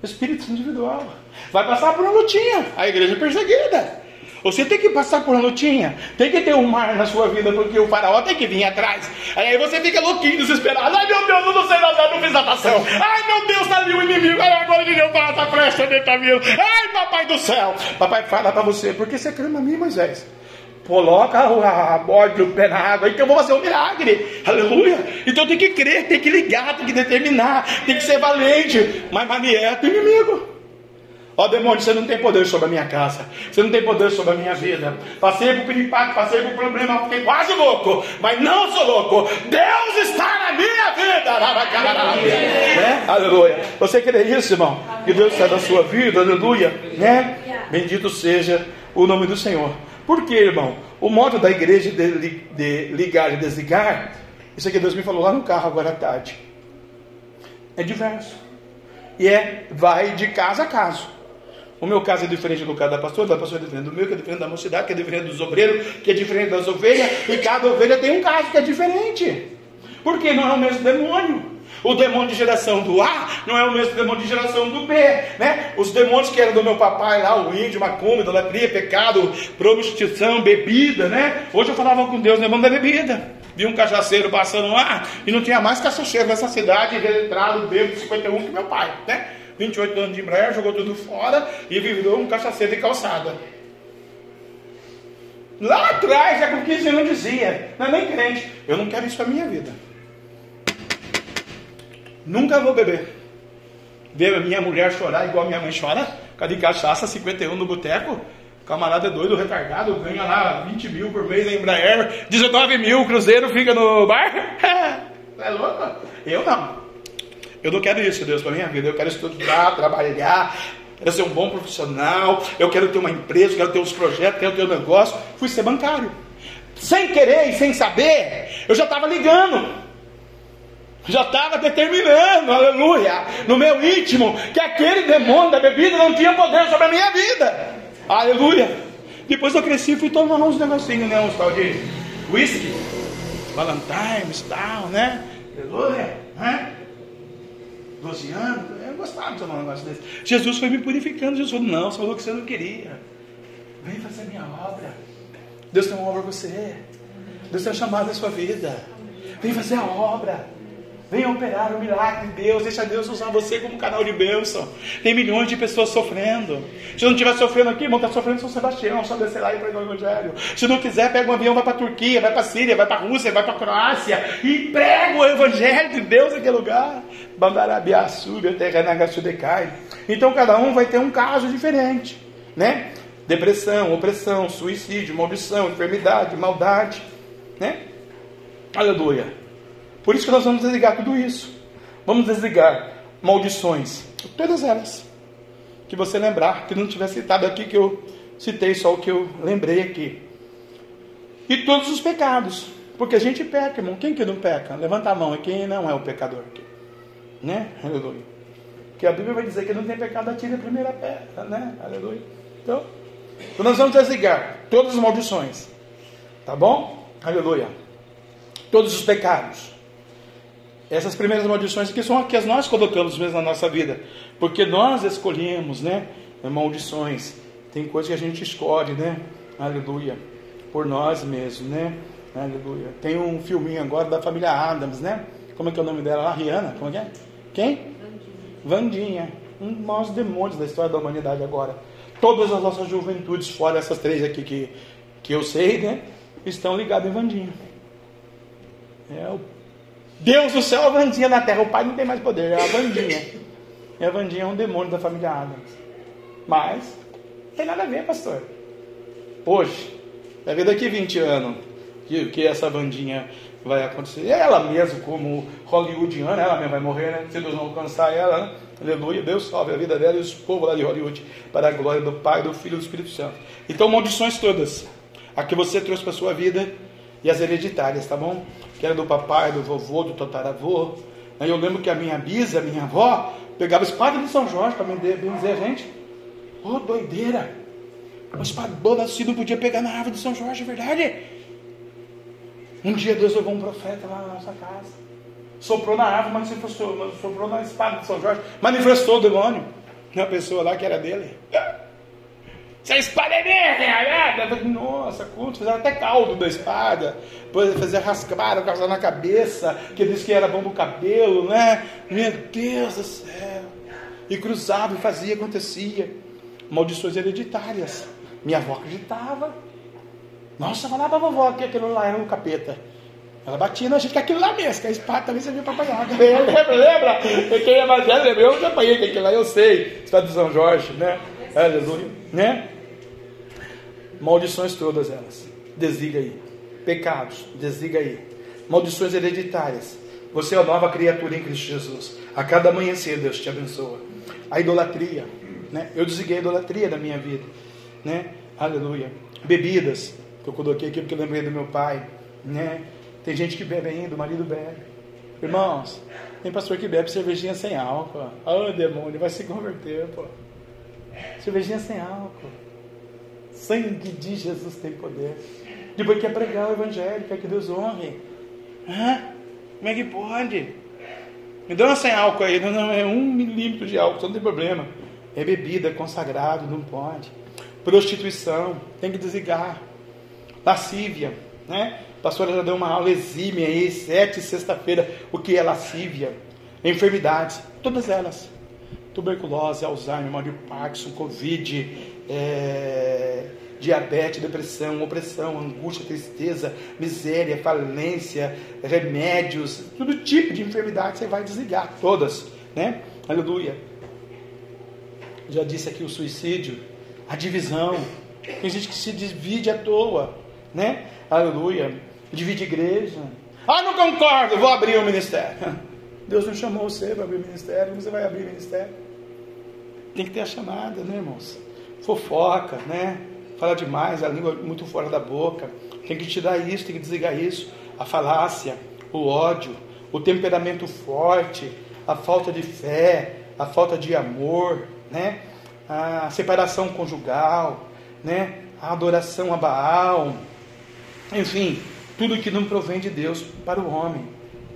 Espírito individual. Vai passar por uma lutinha. A igreja é perseguida. Você tem que passar por uma lutinha. Tem que ter um mar na sua vida, porque o faraó tem que vir atrás. Aí você fica louquinho, desesperado. Ai meu Deus, eu não sei nadar, não fiz natação. Ai meu Deus, está ali o inimigo. Ai, agora que eu faço a flecha dele tá vindo. Ai, papai do céu. Papai fala para você, porque você crema a mim, Moisés? Coloca a borda do pé na água, então eu vou fazer um milagre. Aleluia. Então tem que crer, tem que ligar, tem que determinar, tem que ser valente. Mas Manieta é inimigo. Ó demônio, você não tem poder sobre a minha casa. Você não tem poder sobre a minha vida. Passei por piripaque, passei por problema, fiquei quase louco. Mas não sou louco. Deus está na minha vida. Né? Aleluia. Você crê isso, irmão? Que Deus está na sua vida, aleluia. Né? Bendito seja o nome do Senhor. Por quê, irmão? O modo da igreja de, de ligar e desligar, isso aqui Deus me falou lá no carro agora à tarde, é diverso. E é, vai de casa a caso. O meu caso é diferente do caso da pastora, da pastora é diferente do meu, que é diferente da mocidade, que é diferente dos obreiros, que é diferente das ovelhas, e cada ovelha tem um caso que é diferente. Porque não é o mesmo demônio. O demônio de geração do A não é o mesmo demônio de geração do B, né? Os demônios que eram do meu papai lá, o índio, macumba, idolatria, pecado, prostituição, bebida, né? Hoje eu falava com Deus, demônio da bebida. Vi um cachaceiro passando lá e não tinha mais cachaceiro nessa cidade, registrado, bebo 51 que meu pai, né? 28 anos de Embraer, jogou tudo fora e virou um cachaceiro de calçada. Lá atrás, já com 15 anos, dizia, não é nem crente, eu não quero isso para minha vida. Nunca vou beber. Ver a minha mulher chorar igual minha mãe chora, cadê cachaça, 51 no boteco. Camarada é doido, retardado, ganha lá 20 mil por mês em Embraer, 19 mil, Cruzeiro fica no bar. é louco? Eu não. Eu não quero isso, Deus, para minha vida. Eu quero estudar, trabalhar, quero ser um bom profissional, eu quero ter uma empresa, quero ter uns projetos, quero ter um negócio. Fui ser bancário. Sem querer e sem saber, eu já estava ligando já estava determinando, aleluia, no meu íntimo, que aquele demônio da bebida não tinha poder sobre a minha vida, aleluia. Depois eu cresci e fui tomar uns negocinhos, né? Uns tal de whisky, Valentine's, tal, né? Aleluia, né? 12 anos, eu gostava de tomar um negócio desse. Jesus foi me purificando, Jesus falou: Não, falou que você não queria. Vem fazer minha obra. Deus tem uma obra para você. Deus tem um chamado na sua vida. Vem fazer a obra. Venha operar o milagre de Deus. Deixa Deus usar você como canal de bênção. Tem milhões de pessoas sofrendo. Se não estiver sofrendo aqui, irmão, está sofrendo São Sebastião. Só descer lá e pregar o Evangelho. Se não quiser, pega um avião, vai para a Turquia, vai para a Síria, vai para a Rússia, vai para a Croácia e prega o Evangelho de Deus naquele lugar. Bandarabia, Súbia, decai. Então cada um vai ter um caso diferente, né? Depressão, opressão, suicídio, maldição, enfermidade, maldade, né? Aleluia. Por isso que nós vamos desligar tudo isso. Vamos desligar maldições, todas elas. Que você lembrar, que não tiver citado aqui, que eu citei só o que eu lembrei aqui. E todos os pecados. Porque a gente peca, irmão. Quem que não peca? Levanta a mão. Quem não é o pecador aqui? Né? Aleluia. Porque a Bíblia vai dizer que não tem pecado, atire a primeira pedra, né? Aleluia. Então, então nós vamos desligar todas as maldições. Tá bom? Aleluia. Todos os pecados. Essas primeiras maldições que são as que nós colocamos mesmo na nossa vida. Porque nós escolhemos, né? Maldições. Tem coisas que a gente escolhe, né? Aleluia. Por nós mesmos, né? Aleluia. Tem um filminho agora da família Adams, né? Como é que é o nome dela? A Rihanna? Como é que é? Quem? Vandinha. Um dos maiores demônios da história da humanidade agora. Todas as nossas juventudes, fora essas três aqui que, que eu sei, né? Estão ligadas em Vandinha. É o Deus do céu, a Vandinha na terra. O pai não tem mais poder, é a Vandinha. E a Vandinha é um demônio da família Adams. Mas, não tem nada a ver, pastor. Hoje, vai ver daqui 20 anos que, que essa Vandinha vai acontecer. Ela mesmo, como hollywoodiana, ela mesmo vai morrer, né? Se Deus não alcançar ela, né? Aleluia. Deus salve a vida dela e os povos lá de Hollywood para a glória do Pai, do Filho e do Espírito Santo. Então, maldições todas. A que você trouxe para a sua vida e as hereditárias, tá bom? que era do papai, do vovô, do tataravô. Eu lembro que a minha bisa, minha avó, pegava espada de São Jorge para benzer a gente. Oh, doideira! Uma espadona assim não podia pegar na árvore de São Jorge, é verdade? Um dia Deus levou um profeta lá na nossa casa. Soprou na árvore, manifestou, soprou na espada de São Jorge. Manifestou o demônio. Uma pessoa lá que era dele. Essa espada é minha, Nossa, culto, fizeram até caldo da espada. Depois fazer rasparam, causar na cabeça, que disse que era bom do cabelo, né? Meu Deus do céu. E cruzava e fazia, acontecia. Maldições hereditárias. Minha avó acreditava. Nossa, falava pra vovó que aquilo lá era um capeta. Ela batia na gente que aquilo lá mesmo, que a espada também servia para apanhar. Lembra, lembra? Quem é mais lembra? Eu já apanhei que aquilo lá, eu sei. Espada de São Jorge, né? Aleluia, né? Maldições todas elas. Desliga aí. Pecados, desliga aí. Maldições hereditárias. Você é uma nova criatura em Cristo Jesus. A cada amanhecer Deus te abençoa. A idolatria, né? Eu desliguei a idolatria da minha vida, né? Aleluia. Bebidas, que eu coloquei aqui porque eu lembrei do meu pai, né? Tem gente que bebe ainda, o marido bebe. Irmãos, tem pastor que bebe cervejinha sem álcool. Ah, oh, demônio, vai se converter, pô. Cervejinha sem álcool. Sangue de Jesus tem poder. Depois quer pregar o evangelho, quer que Deus honre. Hã? Como é que pode? Me dá uma sem álcool aí. Não, não, é um milímetro de álcool, não tem problema. É bebida, consagrado, não pode. Prostituição, tem que desligar. Lascívia, né? A pastora já deu uma aula exímia aí, sete sexta-feira, o que é lascívia. Enfermidades, todas elas tuberculose, Alzheimer, de Parkinson, Covid, é, diabetes, depressão, opressão, angústia, tristeza, miséria, falência, remédios, todo tipo de enfermidade você vai desligar, todas, né? Aleluia. Já disse aqui o suicídio, a divisão. Tem gente que se divide à toa, né? Aleluia. Divide igreja. Ah, não concordo, vou abrir o ministério. Deus não chamou você para abrir o ministério, você vai abrir o ministério. Tem que ter a chamada, né, irmãos? Fofoca, né? Fala demais, a língua muito fora da boca. Tem que tirar isso, tem que desligar isso. A falácia, o ódio, o temperamento forte, a falta de fé, a falta de amor, né? A separação conjugal, né? A adoração a Baal, enfim, tudo que não provém de Deus para o homem,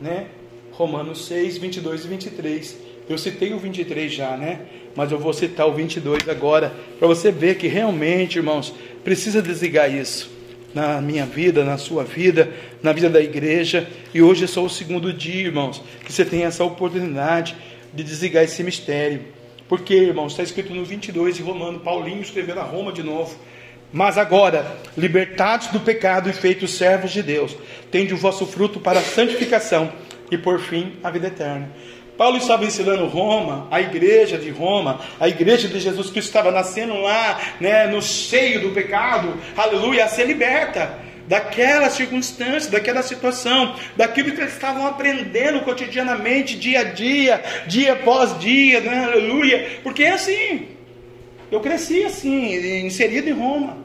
né? Romanos 6, 22 e 23. Eu citei o 23 já, né? Mas eu vou citar o 22 agora, para você ver que realmente, irmãos, precisa desligar isso na minha vida, na sua vida, na vida da igreja. E hoje é só o segundo dia, irmãos, que você tem essa oportunidade de desligar esse mistério. Porque, irmãos, está escrito no 22 de Romano, Paulinho escrevendo a Roma de novo. Mas agora, libertados do pecado e feitos servos de Deus, tende o vosso fruto para a santificação e por fim a vida eterna. Paulo estava ensinando Roma, a igreja de Roma, a igreja de Jesus Cristo estava nascendo lá, né, no seio do pecado, aleluia, a ser liberta daquela circunstância, daquela situação, daquilo que eles estavam aprendendo cotidianamente, dia a dia, dia após dia, né, aleluia, porque é assim, eu cresci assim, inserido em Roma,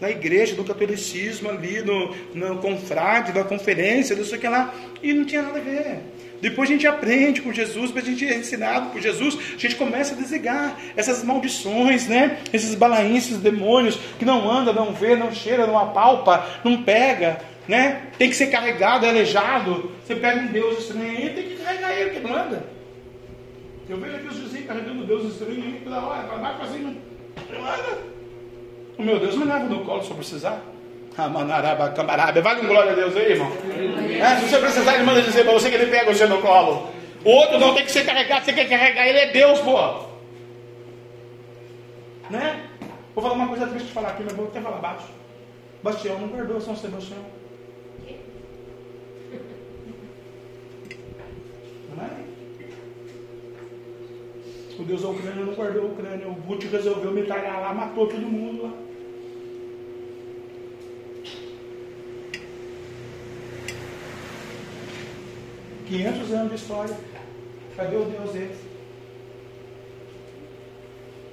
na igreja, no catolicismo, ali no, no confrade, na conferência, não sei o que lá, e não tinha nada a ver. Depois a gente aprende com Jesus, depois a gente é ensinado por Jesus, a gente começa a desligar essas maldições, né? Esses balaíns, esses demônios que não anda, não vê, não cheira, não apalpa, não pega, né? Tem que ser carregado, aleijado. Você pega um Deus estranho tem que carregar ele, que não anda. Eu vejo aqui os vizinhos carregando Deus estranho toda hora, para cima. Não anda. O meu Deus me leva no colo se eu precisar. Vale um glória a Deus aí, irmão. É, se você precisar, ele manda dizer para você que ele pega você no colo. O outro não tem que ser carregado, você quer carregar, ele é Deus, pô. Né? Vou falar uma coisa triste de falar aqui, mas vou até falar baixo. Bastião não perdoa São Sebastião. Não é? O Deus da Ucrânia não guardou a Ucrânia. O Putin resolveu metralhar lá, matou todo mundo lá. 500 anos de história. Cadê o Deus deles?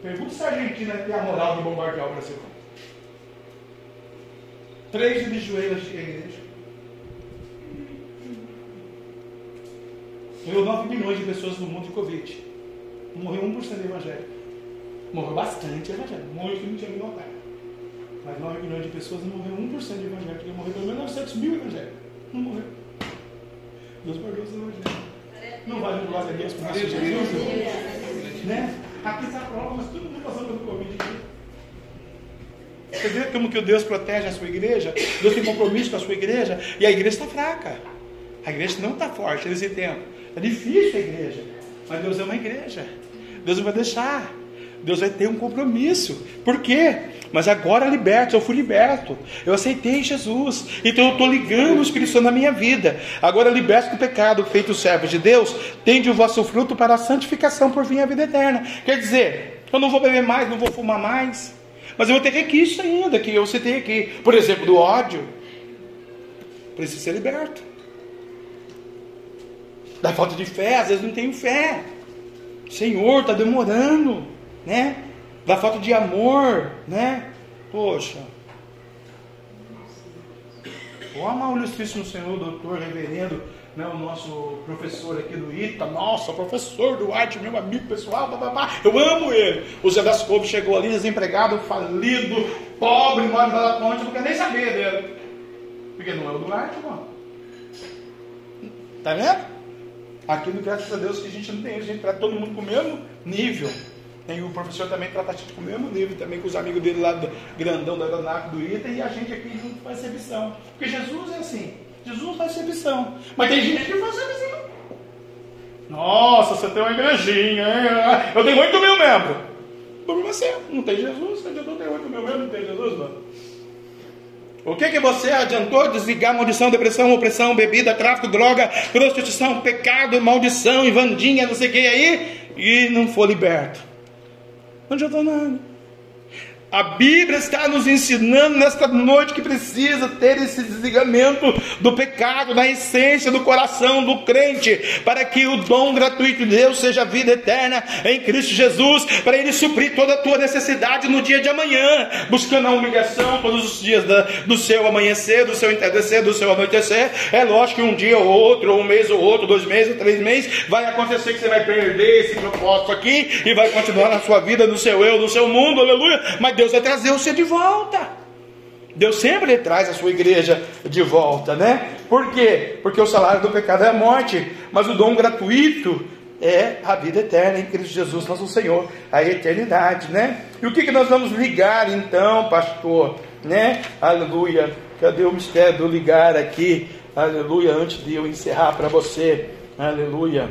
Pergunta se a Argentina tem a moral de bombardear o Brasil. Três de joelhos de igreja. Morreu 9 milhões de pessoas no mundo de Covid. Morreu 1% de evangélico. Morreu bastante evangélico. Morreu que não notar. Mas 9 milhões de pessoas não morreu 1% de evangélico. Morreu pelo menos 900 mil evangélicos. Não morreu. Deus guardou os evangelhos. Não vale glória a Deus por nosso Jesus? Né? Aqui está a prova, mas todo mundo passando pelo Covid. Você vê como que Deus protege a sua igreja? Deus tem compromisso com a sua igreja e a igreja está fraca. A igreja não está forte nesse tempo. É difícil a igreja. Mas Deus é uma igreja. Deus não vai deixar. Deus vai ter um compromisso. Por quê? Mas agora liberto, eu fui liberto. Eu aceitei Jesus. Então eu estou ligando o Espírito Santo na minha vida. Agora liberto do pecado, feito servo de Deus, tende o vosso fruto para a santificação por vir a vida eterna. Quer dizer, eu não vou beber mais, não vou fumar mais. Mas eu vou ter requisitos ainda, que eu citei aqui. Por exemplo, do ódio. Preciso ser liberto. Da falta de fé, às vezes não tenho fé. Senhor, está demorando, né? Da falta de amor, né? Poxa. O ilustríssimo Senhor, doutor, reverendo, né, o nosso professor aqui do ITA, nossa, professor do arte, meu amigo pessoal, bababá, eu amo ele. O Zé das Couves chegou ali, desempregado, falido, pobre, mora na ponte, não quer nem saber dele. Porque não é o do arte, mano. Tá vendo? Aqui, graças a Deus, que a gente não tem, a gente trata todo mundo com o mesmo nível. E o professor também trata a gente com o mesmo nível, também com os amigos dele lá, do, grandão da aeronáutica do ITA, e a gente aqui junto faz servição. Porque Jesus é assim, Jesus faz servição. Mas tem gente que faz servição. Nossa, você tem uma igrejinha, hein? Eu tenho 8 mil membros. Por você, não tem Jesus, Jesus tem 8 mil membros, não tem Jesus, mano. O que, que você adiantou desligar maldição, depressão, opressão, bebida, tráfico, droga, prostituição, pecado, maldição, invandinha, não sei o que aí, e não for liberto? Não adiantou nada. A Bíblia está nos ensinando nesta noite que precisa ter esse desligamento do pecado, da essência do coração do crente, para que o dom gratuito de Deus seja a vida eterna em Cristo Jesus, para Ele suprir toda a tua necessidade no dia de amanhã, buscando a humilhação todos os dias do seu amanhecer, do seu entardecer, do seu anoitecer. É lógico que um dia ou outro, ou um mês ou outro, dois meses, três meses, vai acontecer que você vai perder esse propósito aqui e vai continuar na sua vida, no seu eu, no seu mundo, aleluia. Mas Deus vai trazer você de volta. Deus sempre traz a sua igreja de volta, né? Por quê? Porque o salário do pecado é a morte, mas o dom gratuito é a vida eterna em Cristo Jesus, nosso Senhor, a eternidade, né? E o que, que nós vamos ligar então, pastor? Né? Aleluia. Cadê o mistério do ligar aqui? Aleluia, antes de eu encerrar para você. Aleluia.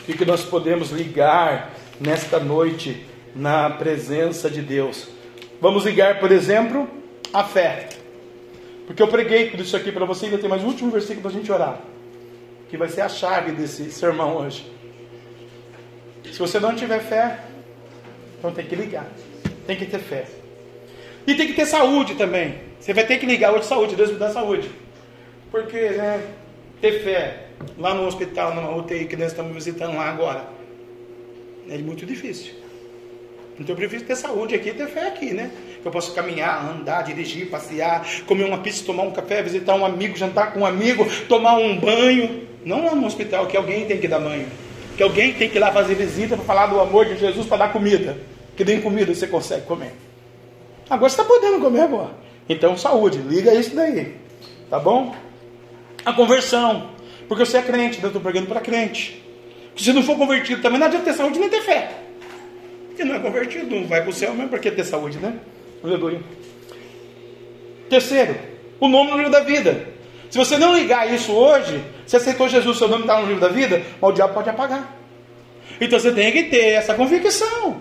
O que, que nós podemos ligar nesta noite? Na presença de Deus. Vamos ligar, por exemplo, a fé. Porque eu preguei tudo isso aqui para você, ainda tem mais um último versículo para a gente orar. Que vai ser a chave desse sermão hoje. Se você não tiver fé, então tem que ligar. Tem que ter fé. E tem que ter saúde também. Você vai ter que ligar hoje saúde, Deus me dá saúde. Porque, né, ter fé lá no hospital, numa UTI que nós estamos visitando lá agora, é muito difícil. Então eu prefiro ter saúde aqui e ter fé aqui, né? que eu possa caminhar, andar, dirigir, passear, comer uma pizza, tomar um café, visitar um amigo, jantar com um amigo, tomar um banho. Não é no hospital, que alguém tem que dar banho. Que alguém tem que ir lá fazer visita para falar do amor de Jesus, para dar comida. Que nem comida você consegue comer. Agora você está podendo comer agora. Então, saúde, liga isso daí. Tá bom? A conversão. Porque você é crente, eu estou pregando para crente. Se não for convertido também, não adianta ter saúde nem ter fé. Porque não é convertido, não vai para o céu mesmo, para que ter saúde, né? Aleluia. Terceiro, o nome no livro da vida. Se você não ligar isso hoje, você aceitou Jesus, seu nome está no livro da vida, mas o diabo pode apagar. Então você tem que ter essa convicção.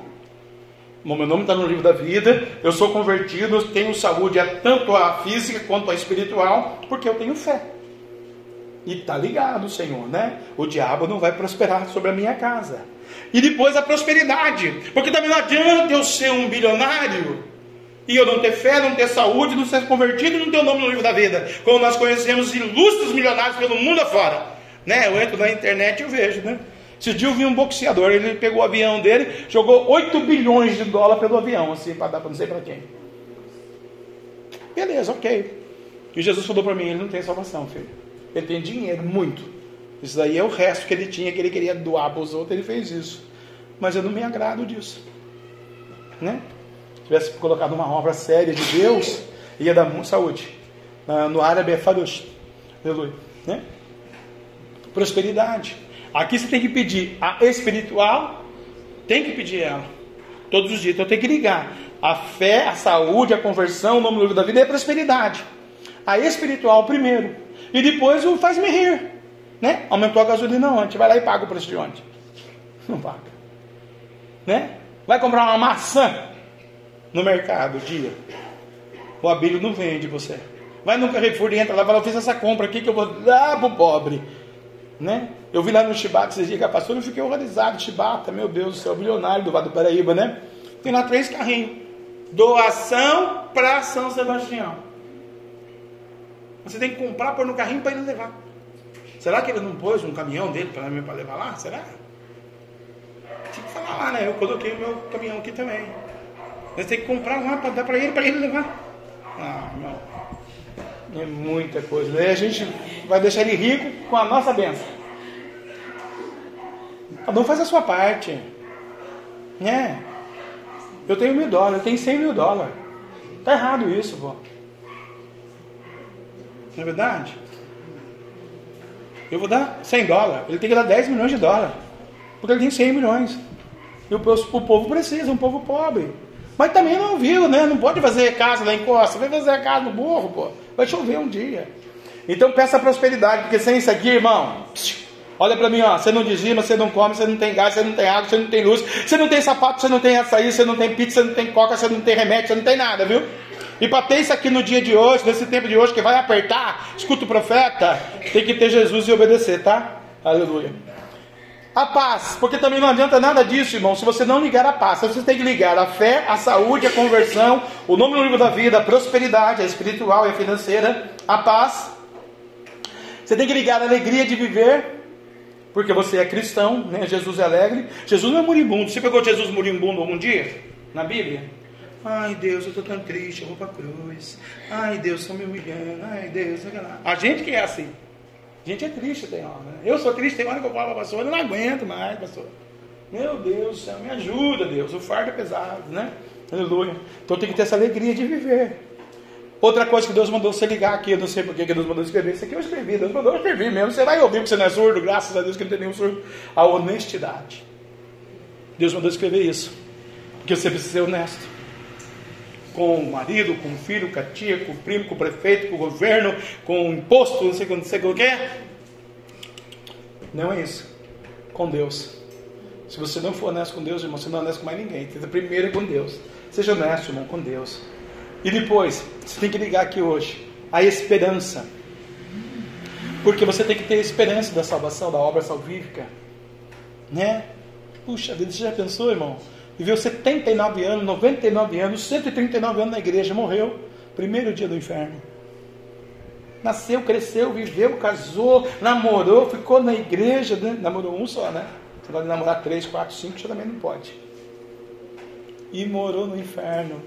O meu nome está no livro da vida, eu sou convertido, eu tenho saúde, é tanto a física quanto a espiritual, porque eu tenho fé. E está ligado, Senhor, né? O diabo não vai prosperar sobre a minha casa. E depois a prosperidade, porque também não adianta eu ser um bilionário e eu não ter fé, não ter saúde, não ser convertido, não ter o nome no livro da vida. Como nós conhecemos ilustres milionários pelo mundo afora. Né? Eu entro na internet e eu vejo, né? Esse dia eu vi um boxeador, ele pegou o avião dele, jogou 8 bilhões de dólares pelo avião, assim, para dar para não sei para quem. Beleza, ok. E Jesus falou para mim: ele não tem salvação, filho. Ele tem dinheiro, muito. Isso daí é o resto que ele tinha, que ele queria doar para os outros, ele fez isso. Mas eu não me agrado disso. Né? Se tivesse colocado uma obra séria de Deus, ia dar muita saúde. No árabe é farush. Aleluia. Né? Prosperidade. Aqui você tem que pedir a espiritual, tem que pedir ela. Todos os dias. Então tem que ligar. A fé, a saúde, a conversão, o nome do livro da vida é prosperidade. A espiritual primeiro. E depois o faz-me rir. Né? Aumentou a gasolina ontem. Vai lá e paga o preço de ontem. Não paga. Né? Vai comprar uma maçã no mercado, dia. O abelho não vende você. Vai no Carrefour e entra lá e fala, eu fiz essa compra aqui que eu vou dar pro pobre. Né? Eu vi lá no Chibata esses dias que a pastora, eu fiquei horrorizado. Chibata, meu Deus do céu, milionário do Vale do Paraíba, né? Tem lá três carrinhos. Doação para São Sebastião. Você tem que comprar, pôr no carrinho para ele levar. Será que ele não pôs um caminhão dele para levar lá? Será? Tinha que falar lá, né? Eu coloquei o meu caminhão aqui também. Você tem que comprar lá para dar para ele, para ele levar. Ah, não. É muita coisa. Daí a gente vai deixar ele rico com a nossa bênção. Cada um faz a sua parte. Né? Eu tenho mil dólares, eu tenho cem mil dólares. Tá errado isso, pô. Não é verdade? Eu vou dar 100 dólares, ele tem que dar 10 milhões de dólares. Porque ele tem 100 milhões. E o, o povo precisa, um povo pobre. Mas também não viu, né? Não pode fazer casa lá em Costa, vai fazer casa no burro, pô. Vai chover um dia. Então peça prosperidade, porque sem isso aqui, irmão, olha para mim, ó, você não dizima, você não come, você não tem gás, você não tem água, você não tem luz, você não tem sapato, você não tem açaí, você não tem pizza, você não tem coca, você não tem remédio, você não tem nada, viu? E para ter isso aqui no dia de hoje, nesse tempo de hoje que vai apertar, escuta o profeta, tem que ter Jesus e obedecer, tá? Aleluia. A paz, porque também não adianta nada disso, irmão, se você não ligar a paz. Você tem que ligar a fé, a saúde, a conversão, o nome no livro da vida, a prosperidade, a espiritual e a financeira, a paz. Você tem que ligar a alegria de viver, porque você é cristão, né? Jesus é alegre. Jesus não é moribundo. Você pegou Jesus moribundo algum dia na Bíblia? Ai Deus, eu estou tão triste, eu vou para a cruz. Ai Deus, estou me humilhando. Ai Deus, a gente que é assim. A gente é triste, tem hora. Né? Eu sou triste, tem hora que eu falo para pastor, eu não aguento mais, pastor. Meu Deus do céu, me ajuda, Deus. O fardo é pesado, né? Aleluia. Então tem que ter essa alegria de viver. Outra coisa que Deus mandou você ligar aqui, eu não sei porque que Deus mandou escrever. Isso aqui eu escrevi, Deus mandou eu escrever mesmo. Você vai ouvir porque você não é surdo, graças a Deus que não tem nenhum surdo. A honestidade. Deus mandou escrever isso. Porque você precisa ser honesto com o marido, com o filho, com a tia, com o primo, com o prefeito, com o governo, com o imposto, não sei, não sei o que é. Não é isso. Com Deus. Se você não for honesto com Deus, irmão, você não é honesto com mais ninguém. Primeiro é com Deus. Seja honesto, irmão, com Deus. E depois, você tem que ligar aqui hoje. A esperança. Porque você tem que ter esperança da salvação, da obra salvífica. Né? Puxa vida, você já pensou, irmão? Viveu 79 anos, 99 anos, 139 anos na igreja, morreu. Primeiro dia do inferno. Nasceu, cresceu, viveu, casou, namorou, ficou na igreja, né? namorou um só, né? Você pode namorar três, quatro, cinco, você também não pode. E morou no inferno.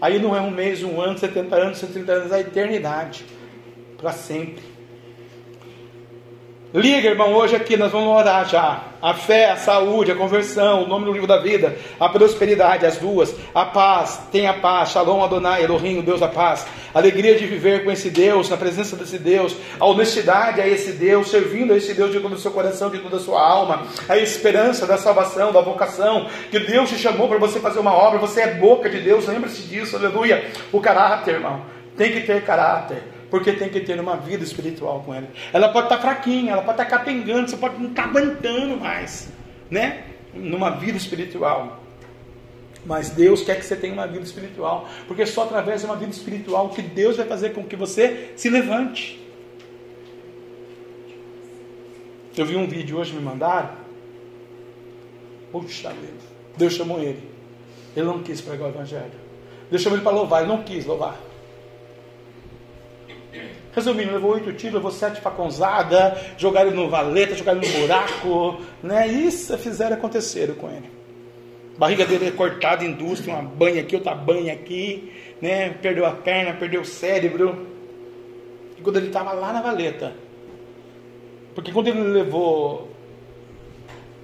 Aí não é um mês, um ano, 70 anos, 130 anos, é a eternidade. Para sempre. Liga, irmão, hoje aqui nós vamos orar já. A fé, a saúde, a conversão, o nome do livro da vida, a prosperidade, as duas, a paz, tenha paz, Shalom Adonai, Elohim, Deus da paz, alegria de viver com esse Deus, na presença desse Deus, a honestidade a esse Deus, servindo a esse Deus de todo o seu coração, de toda a sua alma, a esperança da salvação, da vocação, que Deus te chamou para você fazer uma obra, você é boca de Deus, lembre-se disso, aleluia. O caráter, irmão, tem que ter caráter porque tem que ter uma vida espiritual com ela. Ela pode estar fraquinha, ela pode estar capengando, você pode não estar aguentando mais, né? Numa vida espiritual. Mas Deus quer que você tenha uma vida espiritual, porque só através de uma vida espiritual que Deus vai fazer com que você se levante. Eu vi um vídeo hoje me mandaram. Puxa vida, Deus chamou ele. Ele não quis pregar o evangelho. Deus chamou ele para louvar, ele não quis louvar. Resumindo, levou oito tiros, levou sete faconzadas, jogaram ele no valeta, jogaram ele no buraco, né? Isso fizeram acontecer com ele. Barriga dele é cortada tem uma banha aqui, outra banha aqui, né? Perdeu a perna, perdeu o cérebro. E quando ele estava lá na valeta, porque quando ele levou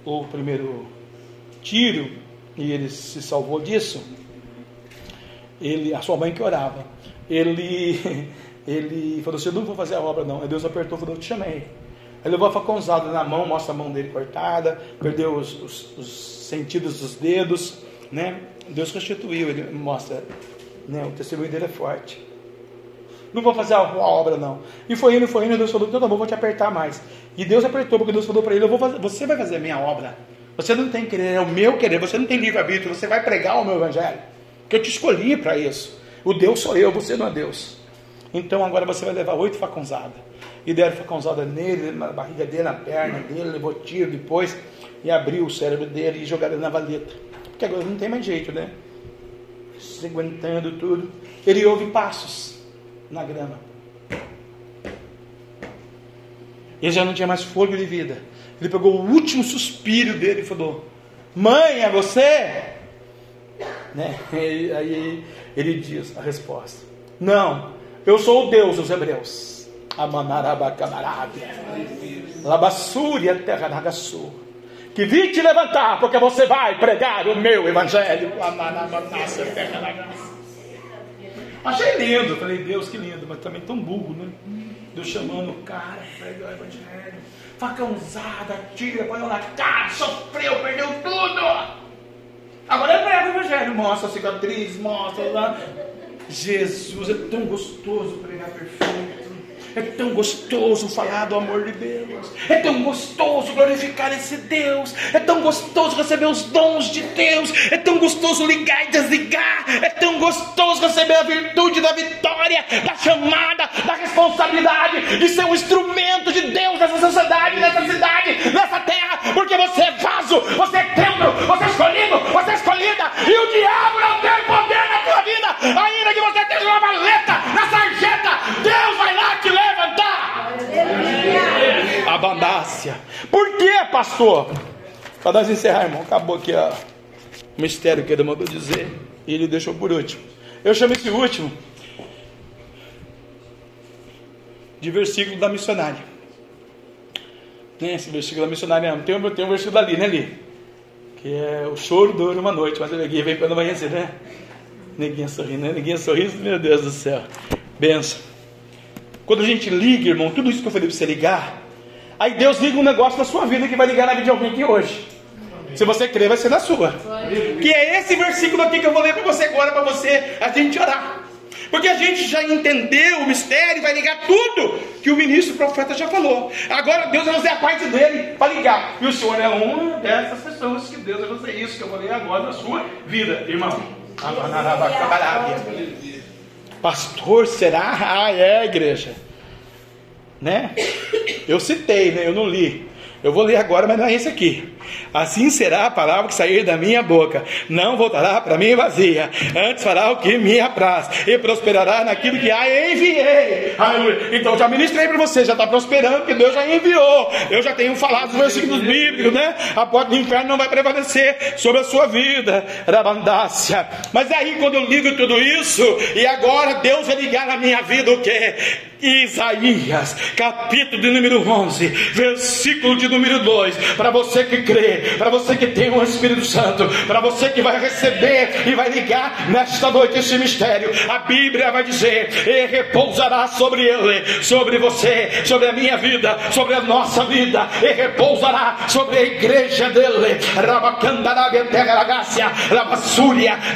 o primeiro tiro e ele se salvou disso, ele, a sua mãe que orava, ele ele falou assim: Eu não vou fazer a obra, não. Aí Deus apertou e falou: Eu te chamei. Ele levou a facãozada na mão, mostra a mão dele cortada, perdeu os, os, os, sentidos dos dedos, né? Deus restituiu, ele mostra, né? O testemunho dele é forte. Não vou fazer a, a obra, não. E foi indo, foi indo, Deus falou: Então tá bom, vou te apertar mais. E Deus apertou, porque Deus falou para ele: Eu vou fazer, Você vai fazer a minha obra. Você não tem querer, é o meu querer, você não tem livre-arbítrio, você vai pregar o meu evangelho. Que eu te escolhi para isso. O Deus sou eu, você não é Deus. Então agora você vai levar oito facãozadas. E deram facãozada nele, na barriga dele, na perna dele, levou tiro depois e abriu o cérebro dele e jogaram ele na valeta. Porque agora não tem mais jeito, né? Se aguentando tudo. Ele ouve passos na grama. Ele já não tinha mais fôlego de vida. Ele pegou o último suspiro dele e falou: Mãe, é você? Né? E aí ele diz a resposta: Não, eu sou o Deus dos hebreus. Amanarabacamarabia. Labassúria terra nagaçu. Que vim te levantar, porque você vai pregar o meu evangelho. Achei lindo. Falei, Deus, que lindo, mas também tão burro, né? Deus chamando o cara pregar o evangelho. Facãozada, tira, põe na cara, sofreu, perdeu tudo. Agora ele prega o evangelho, mostra a cicatriz, mostra lá. Jesus, é tão gostoso pregar perfeito. É tão gostoso falar do amor de Deus. É tão gostoso glorificar esse Deus. É tão gostoso receber os dons de Deus. É tão gostoso ligar e desligar. É tão gostoso receber a virtude da vitória, da chamada, da responsabilidade de ser um instrumento de Deus nessa sociedade, nessa cidade, nessa terra. Porque você é vaso, você é templo, você é escolhido, você é escolhida. E o diabo não tem poder na tua vida. Ainda que você esteja na valeta, na sarjeta, Deus vai lá te levar. Abundácia. Por que, pastor? Para nós encerrar, irmão, acabou aqui ó, o mistério que ele mandou dizer. E ele deixou por último. Eu chamo esse último de versículo da missionária. Né, esse versículo da missionária tem um, tem um versículo ali, né, ali? Que é o choro dura uma noite, mas a neguinha vem para amanhecer, né? Neguinha sorrindo, né? Neguinha sorrindo, meu Deus do céu. Benção. Quando a gente liga, irmão, tudo isso que eu falei para você ligar, aí Deus liga um negócio na sua vida que vai ligar na vida de alguém aqui hoje. Se você crer, vai ser na sua. Que é esse versículo aqui que eu vou ler para você agora, para você a gente orar. Porque a gente já entendeu o mistério, vai ligar tudo que o ministro o profeta já falou. Agora Deus vai fazer a parte dele para ligar. E o Senhor é uma dessas pessoas que Deus vai fazer isso que eu vou ler agora na sua vida, irmão. Pastor, será? Ah, é, igreja. Né? Eu citei, né? Eu não li. Eu vou ler agora, mas não é esse aqui. Assim será a palavra que sair da minha boca. Não voltará para mim vazia. Antes fará o que me apraz. E prosperará naquilo que a enviei. Aleluia. Então já ministrei para você. Já está prosperando, porque Deus já enviou. Eu já tenho falado os versículos bíblicos, né? A porta do inferno não vai prevalecer sobre a sua vida. Rabandácia. Mas aí, quando eu ligo tudo isso, e agora Deus vai ligar na minha vida o que? Isaías, capítulo de número 11, versículo de número 2. Para você que crê, para você que tem o Espírito Santo, para você que vai receber e vai ligar nesta noite esse mistério, a Bíblia vai dizer: e repousará sobre ele, sobre você, sobre a minha vida, sobre a nossa vida, e repousará sobre a igreja dele. Rabacandarabia, terra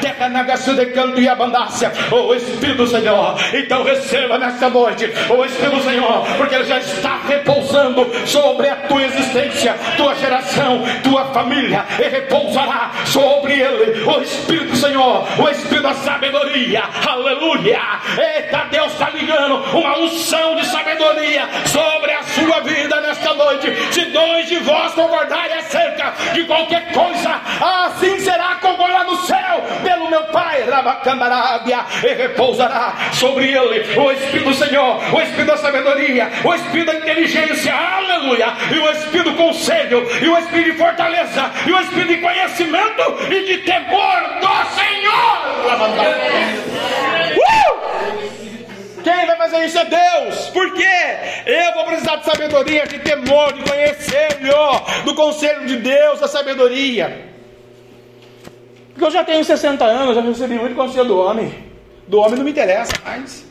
terra de e abandácia. O Espírito Senhor, então receba nesta noite o Espírito Senhor, porque ele já está repousando sobre a tua existência, tua geração, tua família, e repousará sobre ele o Espírito do Senhor, o Espírito da sabedoria, aleluia. Eita, Deus está ligando uma unção de sabedoria sobre a sua vida nesta noite. Se dois de vós concordarem acerca de qualquer coisa, assim será concordado no céu pelo meu Pai, Rabacandarábia, e repousará sobre ele o Espírito do Senhor, o Espírito da sabedoria, o Espírito da inteligência, aleluia, e o Espírito do conselho, e o Espírito de fortaleza, e o Espírito de conhecimento e de temor do Senhor. Uh! Quem vai fazer isso é Deus. Por quê? Eu vou precisar de sabedoria, de temor, de conhecer-lhe, do conselho de Deus, da sabedoria. Porque eu já tenho 60 anos, já recebi muito conselho do homem. Do homem não me interessa mais.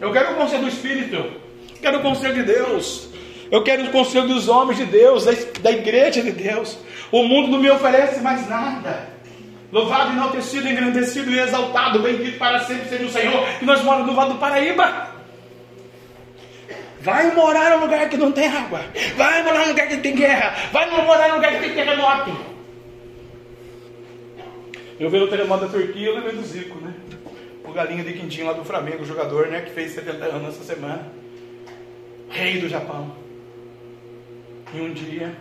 Eu quero o conselho do Espírito. Eu quero o conselho de Deus. Eu quero o conselho dos homens de Deus, da igreja de Deus. O mundo não me oferece mais nada. Louvado, enaltecido, engrandecido e exaltado, bendito para sempre seja o Senhor. E nós moramos no Vale do Paraíba. Vai morar num lugar que não tem água. Vai morar num lugar que tem guerra. Vai morar num lugar que tem terremoto. Eu vi o terremoto da Turquia, eu lembrei do Zico, né? O galinha de Quintinho lá do Flamengo, jogador, né, que fez 70 anos essa semana, rei do Japão. E um dia,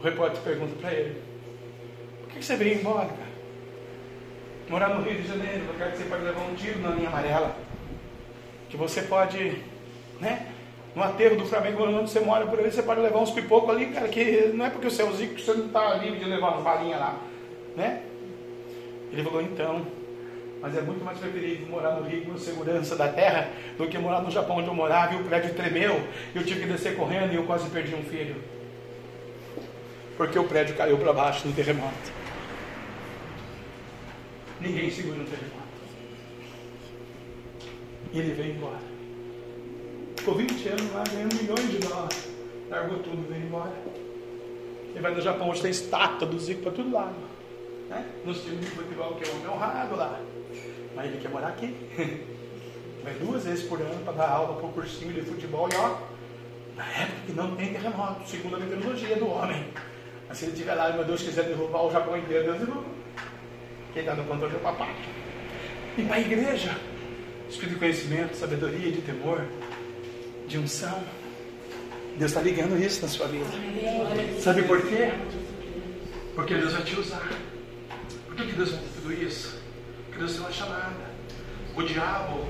o repórter pergunta para ele: Por que você veio embora, cara? Morar no Rio de Janeiro, lugar que você pode levar um tiro na linha amarela, que você pode, né? No aterro do Flamengo, onde você mora por ali, você pode levar uns pipocos ali, cara, que não é porque você é o Zico que você não está livre de levar umas balinhas lá, né? Ele falou, então, mas é muito mais preferível morar no Rio com segurança da terra do que morar no Japão onde eu morava e o prédio tremeu e eu tive que descer correndo e eu quase perdi um filho. Porque o prédio caiu para baixo no terremoto. Ninguém segura no terremoto. E ele veio embora. Ficou 20 anos lá, ganhando milhões de dólares. Largou tudo e veio embora. Ele vai no Japão, onde tem estátua do Zico para todo lado. Né? Nos times de futebol que é honrado lá. Mas ele quer morar aqui. Vai duas vezes por ano para dar aula para o cursinho de futebol e ó, na época que não tem terremoto, segundo a meteorologia do homem. Mas se ele estiver lá e meu Deus quiser derrubar o Japão inteiro, Deus derruba. Quem está no controle é o papai. E para a igreja, espírito de conhecimento, sabedoria, de temor, de unção. Deus está ligando isso na sua vida. Sabe por quê? Porque Deus vai te usar. Por que Deus vai tudo isso? Deus deu uma chamada. O diabo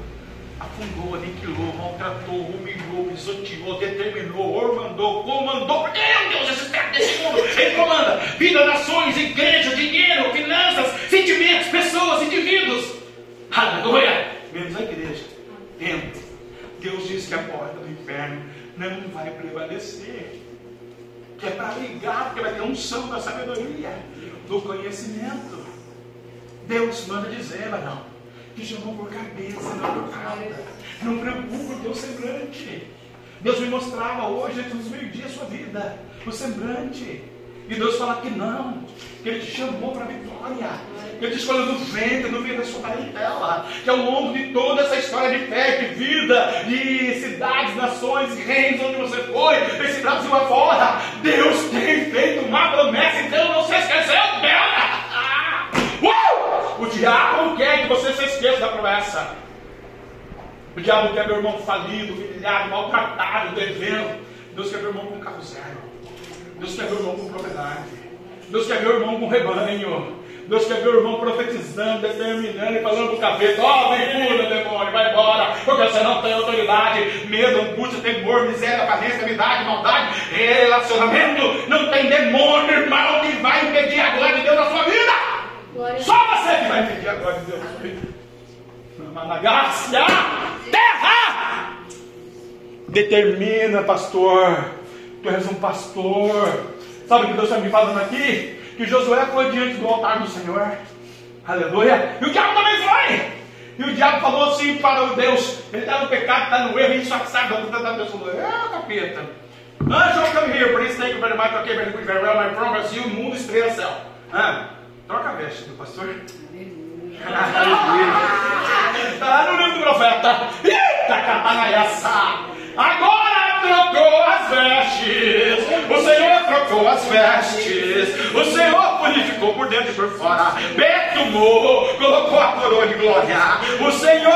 afundou, aniquilou, maltratou, humilhou, pisoteou, determinou, ormandou, comandou, porque é o Deus esse desse mundo. Ele comanda vida, nações, igreja, dinheiro, finanças, sentimentos, pessoas, indivíduos. Aleluia! Menos a igreja. Dentro. Deus diz que a porta do inferno não vai prevalecer. Que é para ligar, porque vai ter um som da sabedoria, do conhecimento. Deus manda dizer, não, que chamou por cabeça, não por cauda. Não preocupa o teu semblante. Deus me mostrava hoje, entre os meio-dia, a sua vida, o semblante. E Deus fala que não, que Ele te chamou para a vitória, que Ele te escolheu no ventre, no meio da sua parentela, que ao longo de toda essa história de fé, de vida, de cidades, nações, reinos onde você foi, esse Brasil afora, Deus tem feito uma promessa, então não se esqueceu dela. O diabo quer que você se esqueça da promessa. O diabo quer meu irmão falido, humilhado, maltratado, devendo. Deus quer o irmão com carro zero. Deus quer o irmão com propriedade. Deus quer o irmão com rebanho. Deus quer o irmão profetizando, determinando e falando para o capeta: Ó, oh, vem pula, demônio, vai embora, porque você não tem autoridade, medo, angústia, temor, miséria, aparência, amizade, maldade, relacionamento. Não tem demônio, irmão, que vai impedir a glória de Deus na sua vida. Só você que vai impedir a glória de Deus na sua vida. Managácia, terra! Determina, pastor. Tu és um pastor. Sabe o que Deus está me falando aqui? que Josué foi diante do altar do Senhor. Aleluia. E o diabo também foi. E o diabo falou assim para o Deus: Ele está no pecado, está no erro, e só que sabe onde está a pessoa. É, capeta. Angel, come here, please you very much, okay, very good, very well, my promise you, mundo estrela céu. Ah, troca a veste do pastor. Está no livro do profeta. Eita, catanaiaça. Agora trocou as vestes. O Senhor trocou as vestes. O Senhor purificou por dentro e por fora. Betumou, colocou a coroa de glória. O Senhor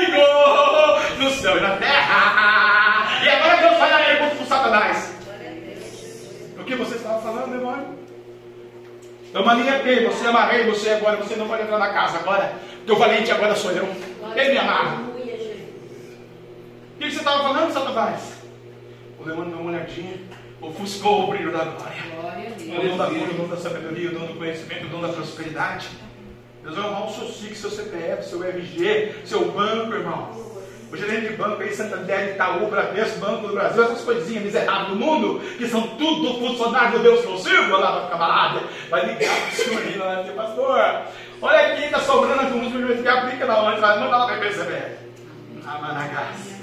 ligou no céu e na terra. E agora Deus vai aí com Satanás. O que você estava falando, demônio? Eu maniatei, você amarrei você agora, você não pode entrar na casa agora. Teu valente agora sou eu. Ele me amarra. O que você estava falando, Satanás? O demônio deu uma olhadinha, ofuscou o brilho da glória. O dom da cura, o dom da sabedoria, o dom do conhecimento, o dom da prosperidade. Deus vai honrar o seu SIC, seu CPF, seu RG, seu banco, irmão. O gerente de banco aí, Santander, Itaú, Bradesco, Banco do Brasil, essas coisinhas miseráveis do mundo, que são tudo funcionários do Deus que eu sirvo, lá vai camarada, vai ligar para o senhor aí, vai dizer, pastor, olha aqui, está sobrando alguns milhões de aplica na onde, vai mandar lá para perceber. Amanagás.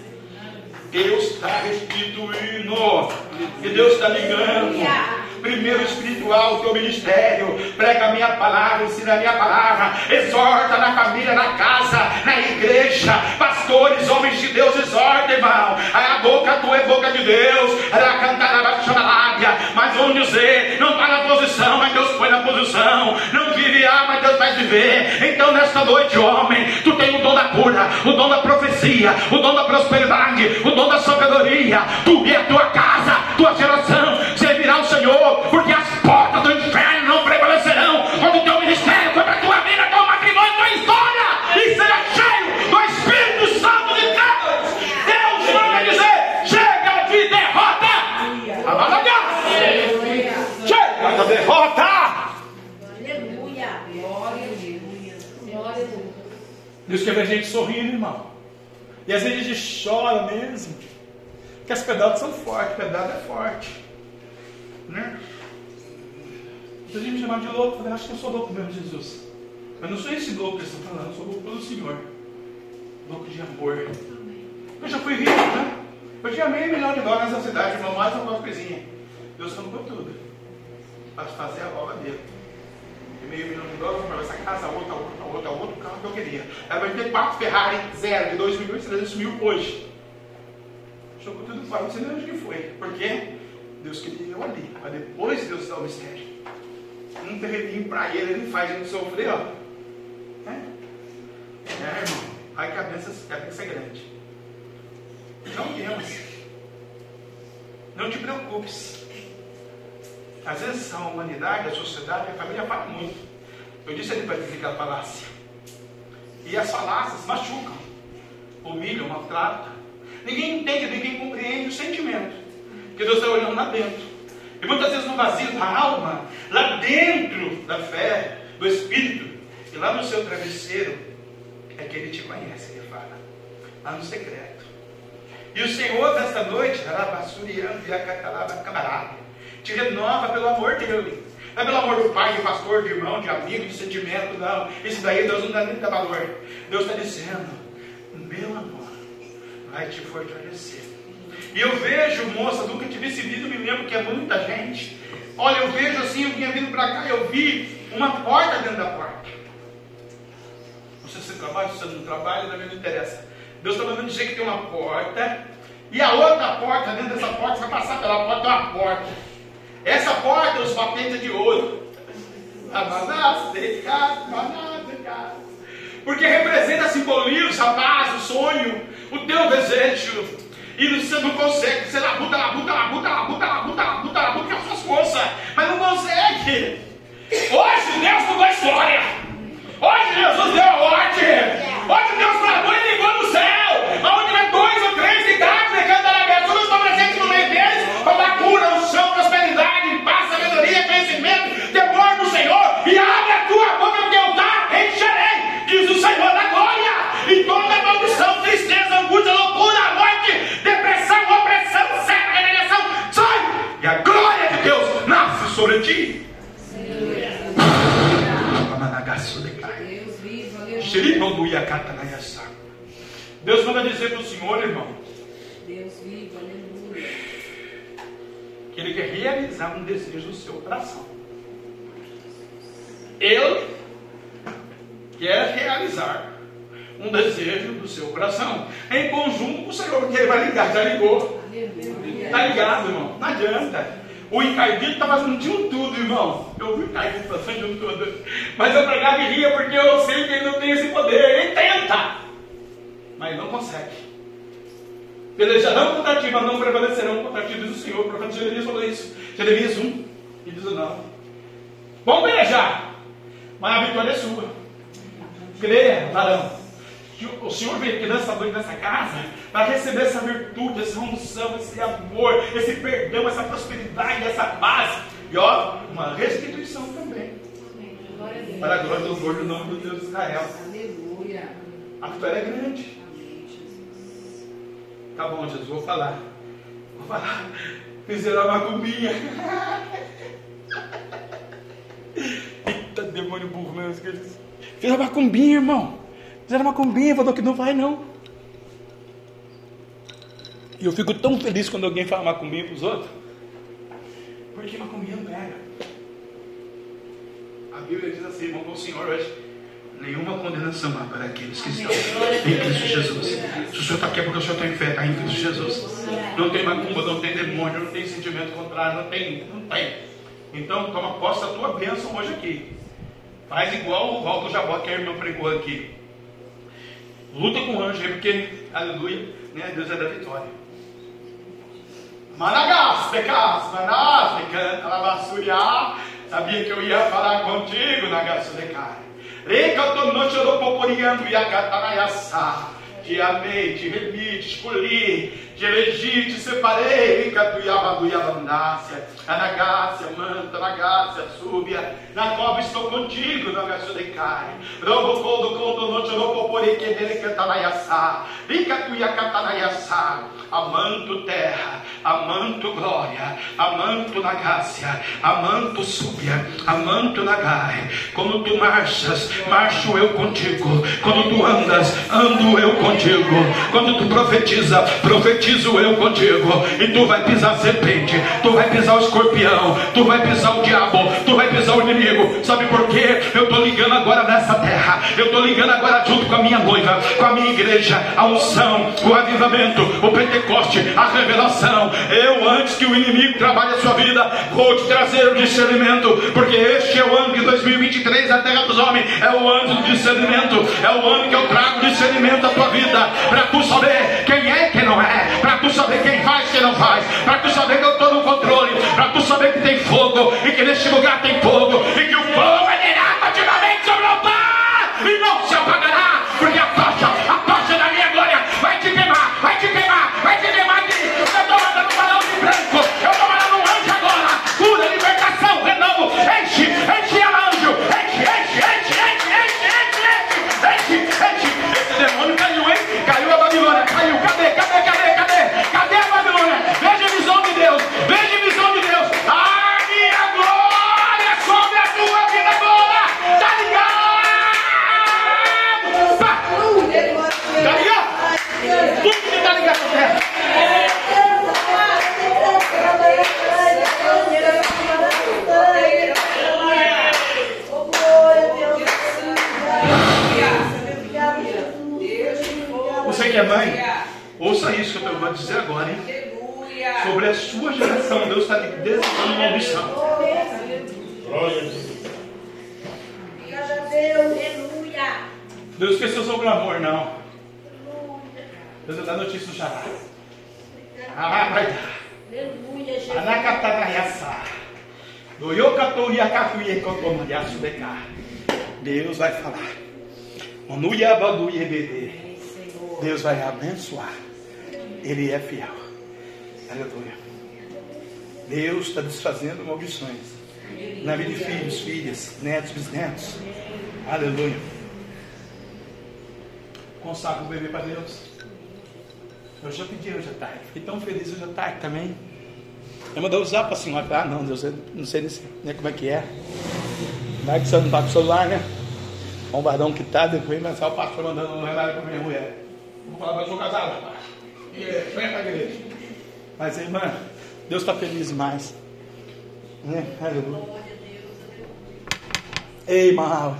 Deus está restituindo. E Deus está ligando. Primeiro espiritual, o teu ministério. Prega a minha palavra, ensina a minha palavra. Exorta na família, na casa, na igreja. Pastores, homens de Deus, exorta, irmão. A boca tua é boca de Deus. Ela cantará, vai chamar lábia. Mas vamos dizer, não está na posição, mas Deus põe na posição. Não viverá, mas Deus vai viver. Então, nesta noite, homem, tu tem o dom da cura, o dom da profecia, o dom da prosperidade, o dom da sabedoria. Tu e a tua casa, tua geração o Senhor, porque as portas do inferno não prevalecerão contra o teu ministério, contra a tua vida, teu matrimônio, tua história, e será cheio do Espírito Santo de Deus. Deus vai dizer: chega de derrota. Chega de derrota. Aleluia. Deus. Quer ver a gente sorrindo, irmão. E às vezes a gente chora mesmo. Porque as pedadas são fortes, pedada é forte. Né? Gente me chamava de louco, eu falei, acho que eu sou louco mesmo, Jesus. Mas não sou esse louco que eles estão falando, eu sou louco pelo Senhor. Louco de amor. Eu já fui rico, né? Eu tinha meio milhão de dólares nessa cidade, irmão, mais uma coisinha. Deus comprou tudo. Para fazer a obra dele. E meio milhão de dólares, para essa casa, outra, outra, outra, outro carro que eu queria. Ela vai ter quatro Ferrari zero de 2 milhões e 300 mil hoje. Jogou tudo fora, não sei nem onde que foi. Por quê? Deus queria eu ali, mas depois Deus dá o mistério. Um terreninho para ele, ele faz a gente sofrer, ó. É, é irmão. Ai que a bênção, é grande. Não temos. Não te preocupes. Às vezes a humanidade, a sociedade, a família fala muito. Eu disse ali para desligar a falácia. E as falácias machucam, humilham, maltratam. Ninguém entende, ninguém compreende o sentimento que Deus está olhando lá dentro. E muitas vezes no vazio da alma, lá dentro da fé, do Espírito, e lá no seu travesseiro, é que Ele te conhece, Ele fala, lá no secreto. E o Senhor, nesta noite, te renova pelo amor dele. Não é pelo amor do pai, de pastor, de irmão, de amigo, de sentimento, não. Isso daí Deus não dá nem valor. Deus está dizendo, meu amor, vai te fortalecer. E eu vejo, moça, nunca tive esse vídeo, me lembro que é muita gente. Olha, eu vejo assim, eu vinha vindo para cá, eu vi uma porta dentro da porta. Sei se você trabalha, você não trabalha, também não interessa. Deus está mandando dizer que tem uma porta, e a outra porta, dentro dessa porta, você vai passar pela porta, tem uma porta. Essa porta, os patentes de ouro. Porque representa, simboliza a paz, o sonho, o teu desejo. E você não consegue, você labuta, labuta, labuta, labuta, labuta, labuta, labuta com as suas forças, mas não consegue. Hoje Deus mudou a história. Hoje Jesus deu a ordem. Hoje Deus falou e ligou no céu. Onde vai dois ou três cidades pregando realizar um desejo do seu coração. Ele quer realizar um desejo do seu coração. Em conjunto com o Senhor, que Ele vai ligar, já ligou. Está ligado, irmão? Não adianta. O encardido estava sentindo tudo, irmão. Eu vi o encardido sentindo tudo. Mas eu pregava e ria porque eu sei que ele não tem esse poder. Ele tenta, mas não consegue. Pelejarão contra ti, mas não prevalecerão contra ti, diz o Senhor. O profeta Jeremias falou isso. Jeremias 1 e 19. Vamos pelejar, mas a vitória é sua. Creia, varão que o Senhor veio aqui nessa noite, nessa casa, para receber essa virtude, essa unção, esse amor, esse perdão, essa prosperidade, essa paz. E ó, uma restituição também. Para a glória do louvor do nome do Deus de Israel. Aleluia. A vitória é grande. Tá bom, Jesus, vou falar. Vou falar. Fizeram a macumbinha. Eita, demônio burro mesmo. Fizeram a macumbinha, irmão. Fizeram uma combinha, falou que não vai não. E eu fico tão feliz quando alguém fala macumbinha para os outros. Porque macumbinha não pega. A Bíblia diz assim, irmão, o Senhor hoje. Nenhuma condenação há para aqueles que estão em Cristo Jesus. Se o Senhor está aqui é porque o Senhor tem fé, está em Cristo Jesus. Não tem macumba, não tem demônio, não tem sentimento contrário, não tem, não tem. Então toma posse da tua bênção hoje aqui. Faz igual o Walter Jabó que a irmã pregou aqui. Luta com o anjo aí, porque, aleluia, né, Deus é da vitória. Managas, pecas, manás, pecanta, alabassuriá. Sabia que eu ia falar contigo, Nagasudecai. Recaudonante, eu não vou poriando e a catanaiaçá. Te amei, te remite, escolhi te elegi, te separei, Catuiabaduiabandácia, Anagácia, Manta, Anagácia, Súbia, na cova estou contigo, Nagaço de Cai, Robocodo, Condo, Nochoropopori, Quedele, Cantanaiaçá, Ricatuiacatanaiaçá, amanto terra, amanto glória, amanto nagácia, amanto súbia, amanto nagai, quando tu marchas, marcho eu contigo, quando tu andas, ando eu contigo, quando tu profetiza, profetiza profetizo eu contigo. E tu vai pisar serpente, tu vai pisar o escorpião, tu vai pisar o diabo, tu vai pisar o inimigo. Sabe por quê? Eu estou ligando agora nessa terra. Eu estou ligando agora junto com a minha noiva, com a minha igreja, a unção, o avivamento, o Pentecoste, a revelação. Eu, antes que o inimigo trabalhe a sua vida, vou te trazer o discernimento, porque este é o ano de 2023, a terra dos homens, é o ano do discernimento, é o ano que eu trago discernimento à tua vida, para tu saber quem é e quem não é para tu saber quem faz quem não faz, para tu saber que eu estou do xará. Ah, vai dar. Aleluia, Jesus. Anacatagaiaçá. Deus vai falar. Deus vai abençoar. Ele é fiel. Aleluia. Deus está desfazendo maldições na vida de filhos, filhas, netos, bisnetos. Aleluia. Consagra o bebê para Deus. Eu já pedi hoje à tarde. Fiquei tão feliz hoje à tarde também. Eu mandou usar para a senhora. Ah, não, Deus, eu não sei nem como é que é. Vai que você não está com o celular, né? Varão que está, depois vai ser o pastor mandando um remédio para minha mulher. Vou falar, mas eu sou casado, rapaz. E é, vem para a igreja. Mas, irmã, Deus está feliz demais. Né? Aleluia. Ei, Maui.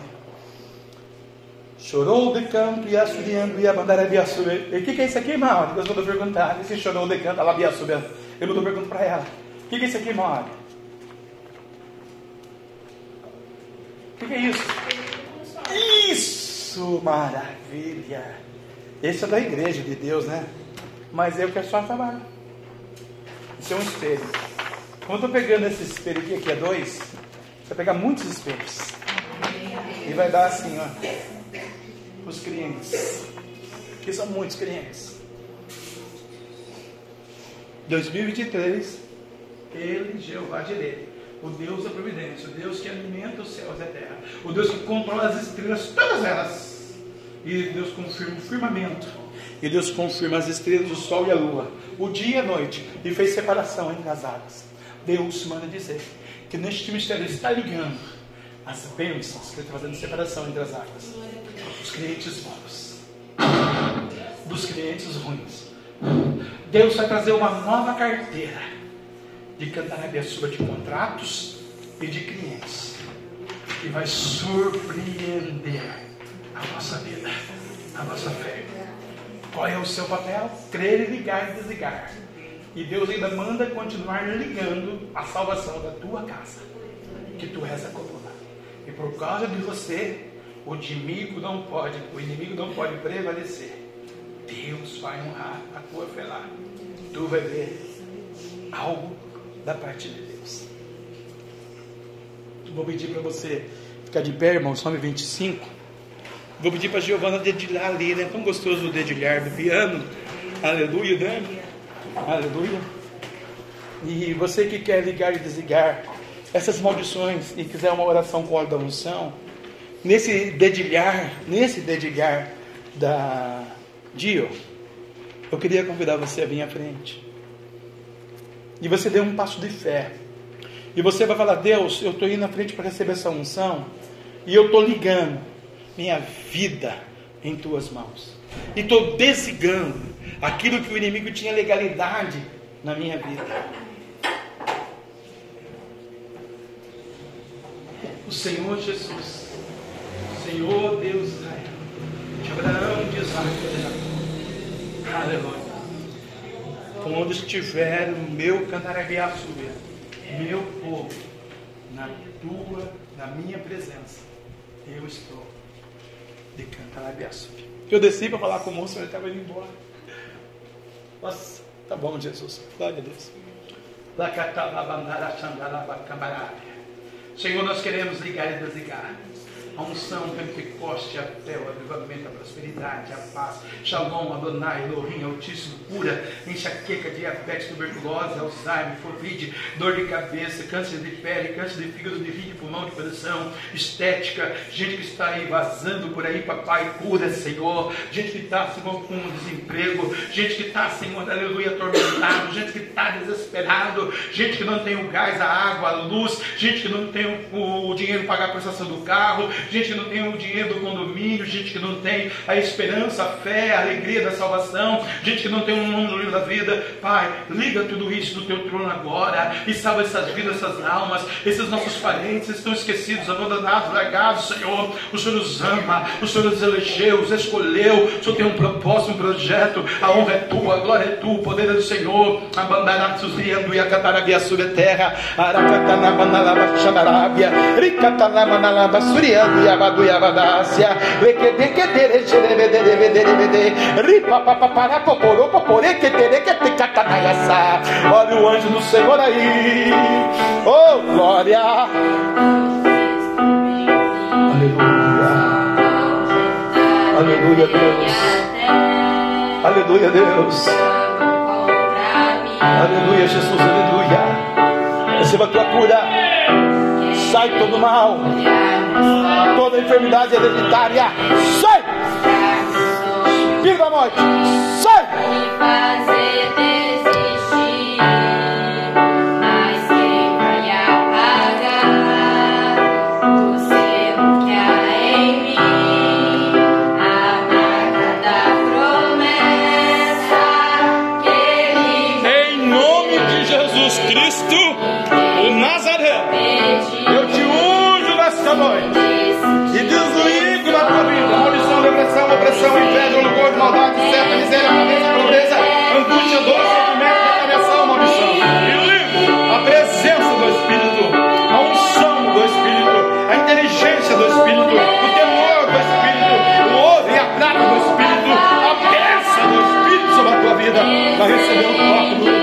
Chorou de canto e assobiando e a bandera de O que, que é isso aqui, irmão? Deus mandou perguntar. Esse chorou de canto, ela via Eu mandou perguntar para ela. O que, que é isso aqui, irmão? O que, que é isso? Isso, maravilha. Esse é da igreja de Deus, né? Mas eu quero só trabalho. Isso é um espelho. Como eu estou pegando esse espelho aqui, aqui é dois, você vai pegar muitos espelhos. E vai dar assim, ó. Os clientes. Que são muitos clientes. 2023, ele, Jeová Jireh, o Deus da providência, o Deus que alimenta os céus e a terra, o Deus que controla as estrelas, todas elas. E Deus confirma o firmamento. E Deus confirma as estrelas, o sol e a lua, o dia e a noite, e fez separação entre as águas. Deus manda dizer que neste mistério está ligando as bênçãos que ele está fazendo separação entre as águas. Os clientes bons, dos clientes ruins. Deus vai trazer uma nova carteira de Cantarabiaçuba de contratos e de clientes. E vai surpreender a vossa vida, a vossa fé. Qual é o seu papel? Crer e ligar e desligar. E Deus ainda manda continuar ligando a salvação da tua casa. Que tu és a coluna. E por causa de você, o inimigo não pode, o inimigo não pode prevalecer. Deus vai honrar a tua fé lá. Tu vai ver algo da parte de Deus. Vou pedir para você ficar de pé, irmão, Salmo 25. Vou pedir para a Giovana dedilhar ali, né? Tão gostoso o dedilhar do piano. Aleluia, né? Aleluia. E você que quer ligar e desligar essas maldições e quiser uma oração com óleo da unção, nesse dedilhar, nesse dedilhar da Dio, eu queria convidar você a vir à frente. E você dê um passo de fé. E você vai falar: Deus, eu estou indo à frente para receber essa unção. E eu estou ligando minha vida em tuas mãos. E estou desligando aquilo que o inimigo tinha legalidade na minha vida. O Senhor Jesus, Senhor Deus Israel, de Abraão, de Isaac, de. Aleluia. Quando estiver o meu canarabiaçu, meu povo, na tua, na minha presença, eu estou de canarabiaçu. Eu desci para falar com o moço, ele estava indo embora. Nossa, tá bom, Jesus. Glória a Deus. Senhor, nós queremos ligar e desligar a unção, Pentecoste, a fé, o avivamento, a prosperidade, a paz, Shalom, Adonai, Elohim, Altíssimo, cura, enxaqueca, diabetes, tuberculose, Alzheimer, Covid, dor de cabeça, câncer de pele, câncer de fígado, de rim, de pulmão, de coração, estética, gente que está aí vazando por aí, papai, cura, Senhor, gente que está, Senhor, com desemprego, gente que está, Senhor, aleluia, atormentado, gente que está desesperado, gente que não tem o gás, a água, a luz, gente que não tem o, o dinheiro para pagar a prestação do carro, gente que não tem o dinheiro do condomínio, gente que não tem a esperança, a fé, a alegria da salvação, gente que não tem um nome no livro da vida. Pai, liga tudo isso do teu trono agora e salva essas vidas, essas almas, esses nossos parentes estão esquecidos, abandonados, largados, Senhor. O Senhor os ama, o Senhor os elegeu, os escolheu, o Senhor tem um propósito, um projeto, a honra é tua, a glória é tua, o poder é do Senhor. Abandanatos riando e acatarabia sobre a terra, aracatanabanalaba xadarabia, Olha o anjo do Senhor aí. Oh, glória. Aleluia. Aleluia, Deus. Aleluia, Deus. Aleluia, Jesus, aleluia. Receba a tua cura. Sai todo mal. Enfermidade hereditária. Sai! Espírito da morte. Sai! Vida, receber o toque do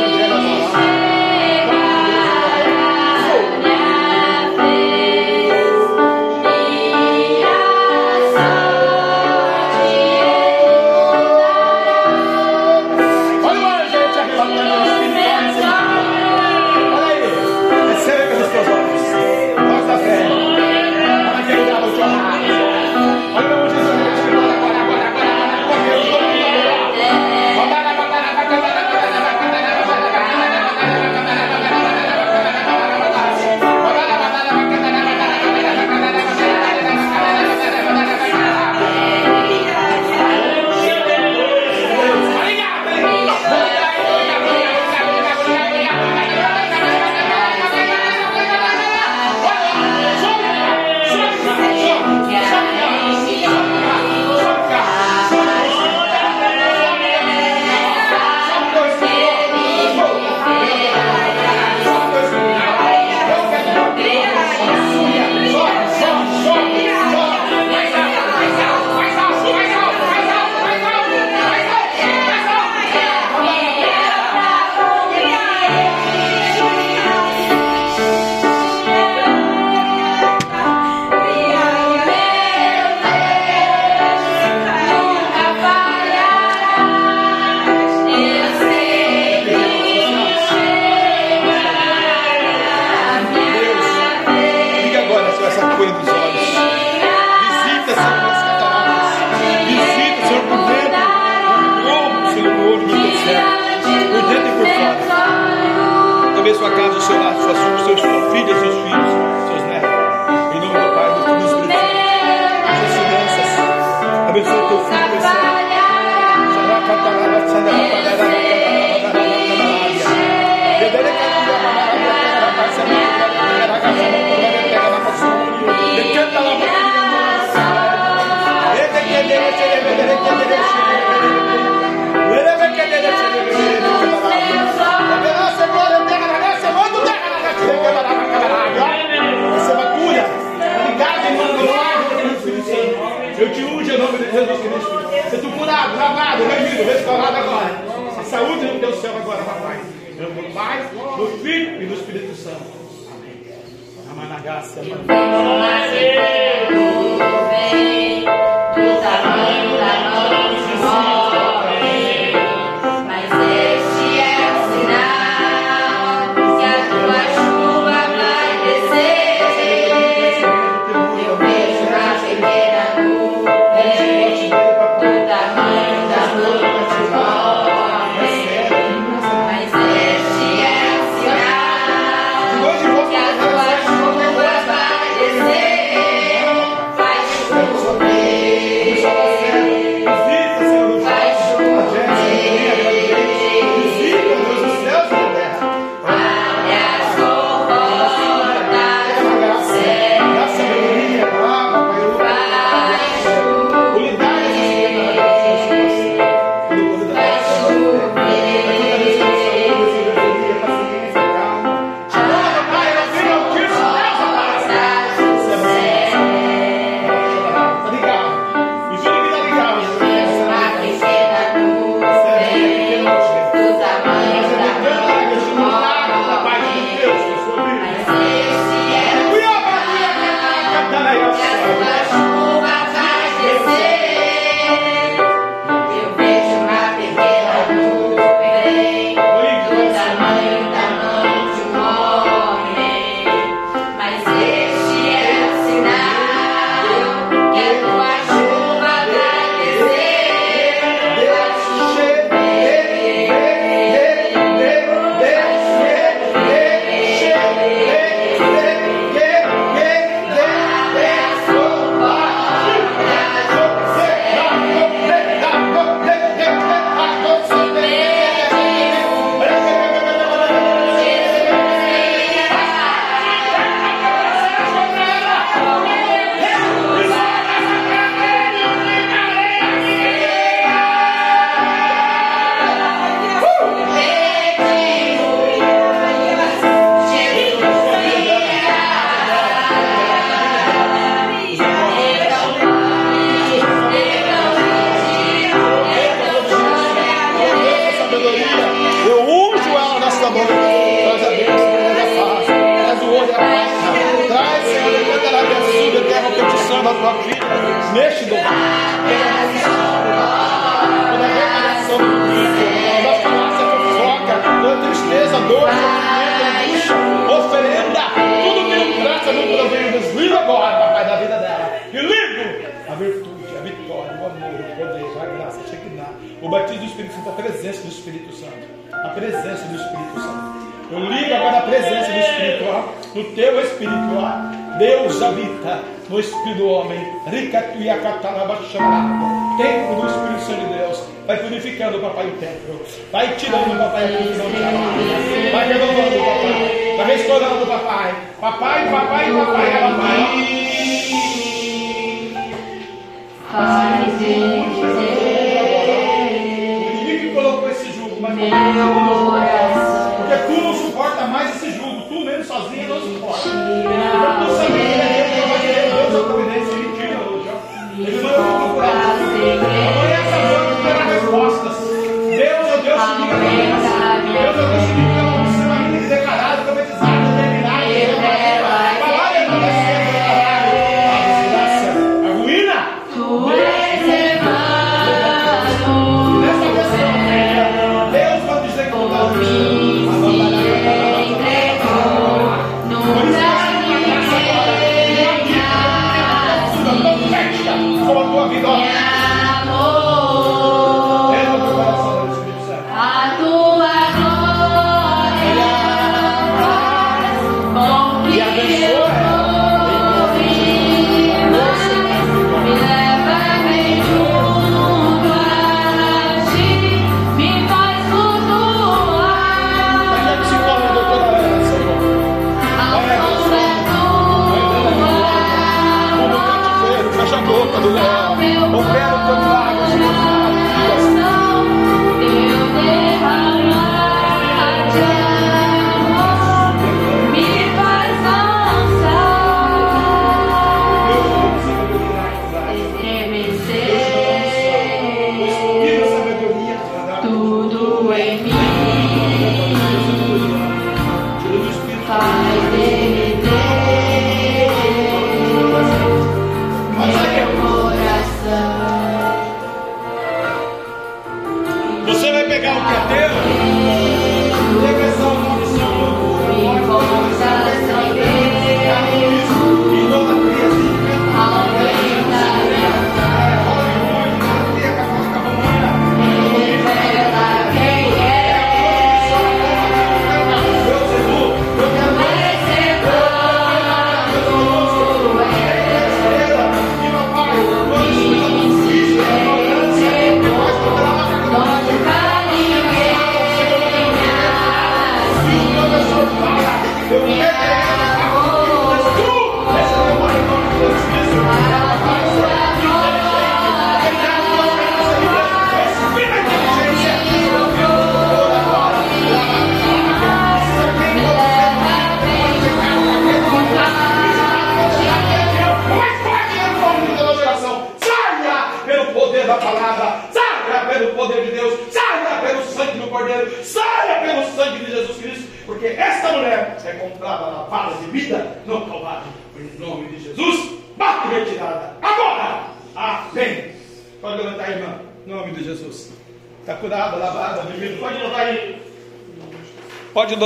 céu agora, papai. Eu No Pai, no Filho e no Espírito Santo. Amém. Amém.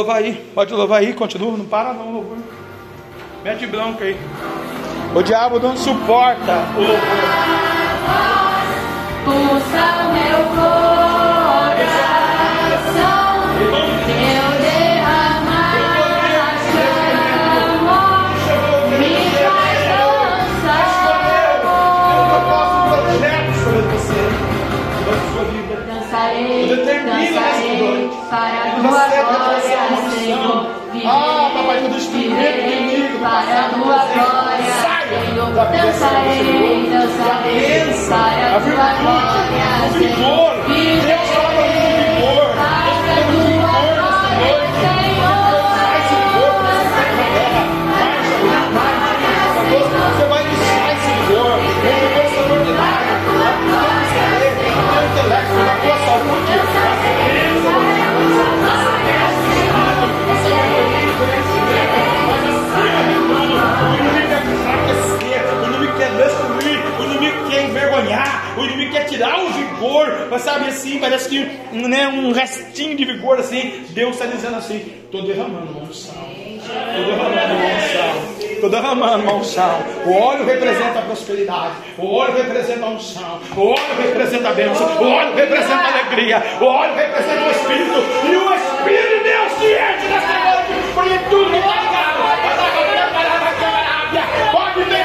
louvar aí, pode louvar aí, continua, não para não, louvor. Mete bronca aí. O diabo não suporta o louvor. Dançarei, dançarei, Dançarei, dançarei é para a tua glória, Senhor. vigor, mas sabe assim, parece que né, um restinho de vigor assim. Deus está dizendo assim: estou derramando uma unção, estou derramando uma unção. Estou derramando uma unção. O óleo representa a prosperidade. O óleo representa a unção. O óleo representa a bênção. O óleo representa a alegria. O óleo representa o Espírito. E o Espírito de Deus ciente dessa noite. Porque tudo está ligado. Pode ter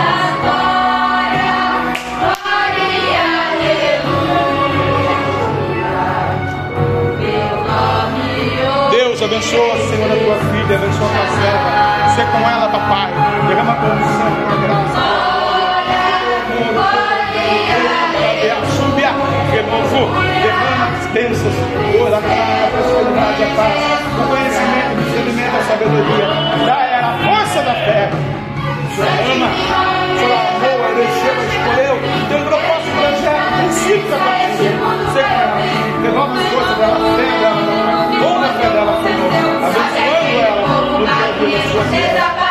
Abençoa, Senhor, a tua filha, abençoa a tua serva. Ser com ela, papai. Derrama a tua glória, a tua graça. Assume a renovo. Derrama as bênçãos. Ora, a prosperidade, a paz, o conhecimento, o discernimento, a sabedoria. Dá ela a força da fé. Sua ama, Senhor amou, ela escolheu, dando Cita para você. Devolve as coisas dela, tenha dela, honra a fé dela, Senhor. Abençoando ela no tempo da sua.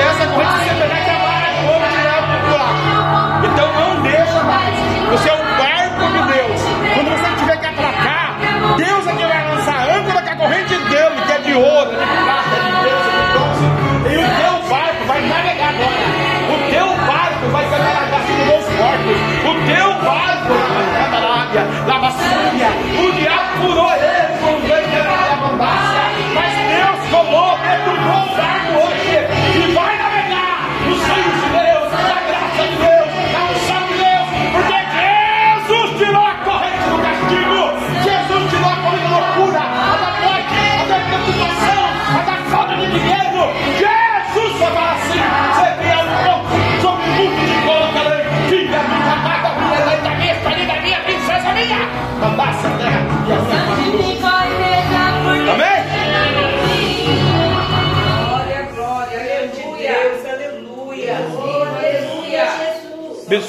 essa é corrente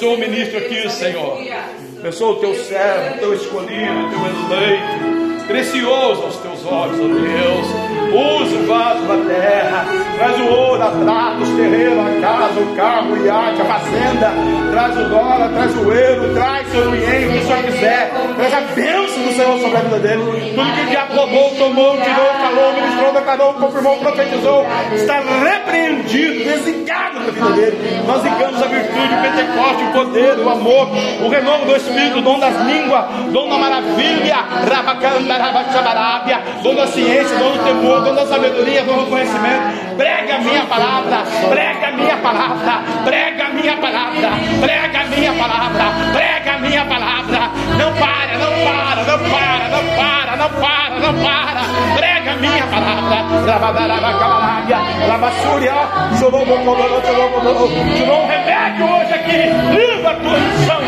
Abençoa ministro aqui, Senhor. Abençoa o teu servo, o teu escolhido, o teu eleito. Precioso aos teus olhos, ó Deus. Usa o vaso da terra. Traz o ouro, a prata, os terrenos, a casa, o carro, o iate, a fazenda. Traz o dólar, traz o euro, traz o o que o Senhor quiser. Traz a bênção do Senhor sobre a vida dele. Tudo que o diabo roubou, tomou, tirou, falou, ministrou, declarou, confirmou, profetizou. Está repreendido, desligado da vida dele. Nós ligamos a virtude, o Pentecoste, o poder, o amor, o renovo do Espírito, o dom das línguas, dom da maravilha, dom da ciência, dom do temor, dom da sabedoria, dom do conhecimento. Prega a minha palavra, prega a minha palavra, prega a minha palavra, prega a minha palavra, prega a minha palavra. Não para, não para, não para, não para, não para, não para. Prega a minha palavra. Lavassúria, chorou um remédio hoje aqui. Livra a tua unção.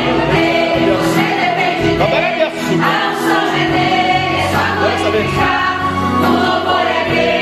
Vamos saber. O louvor é dele,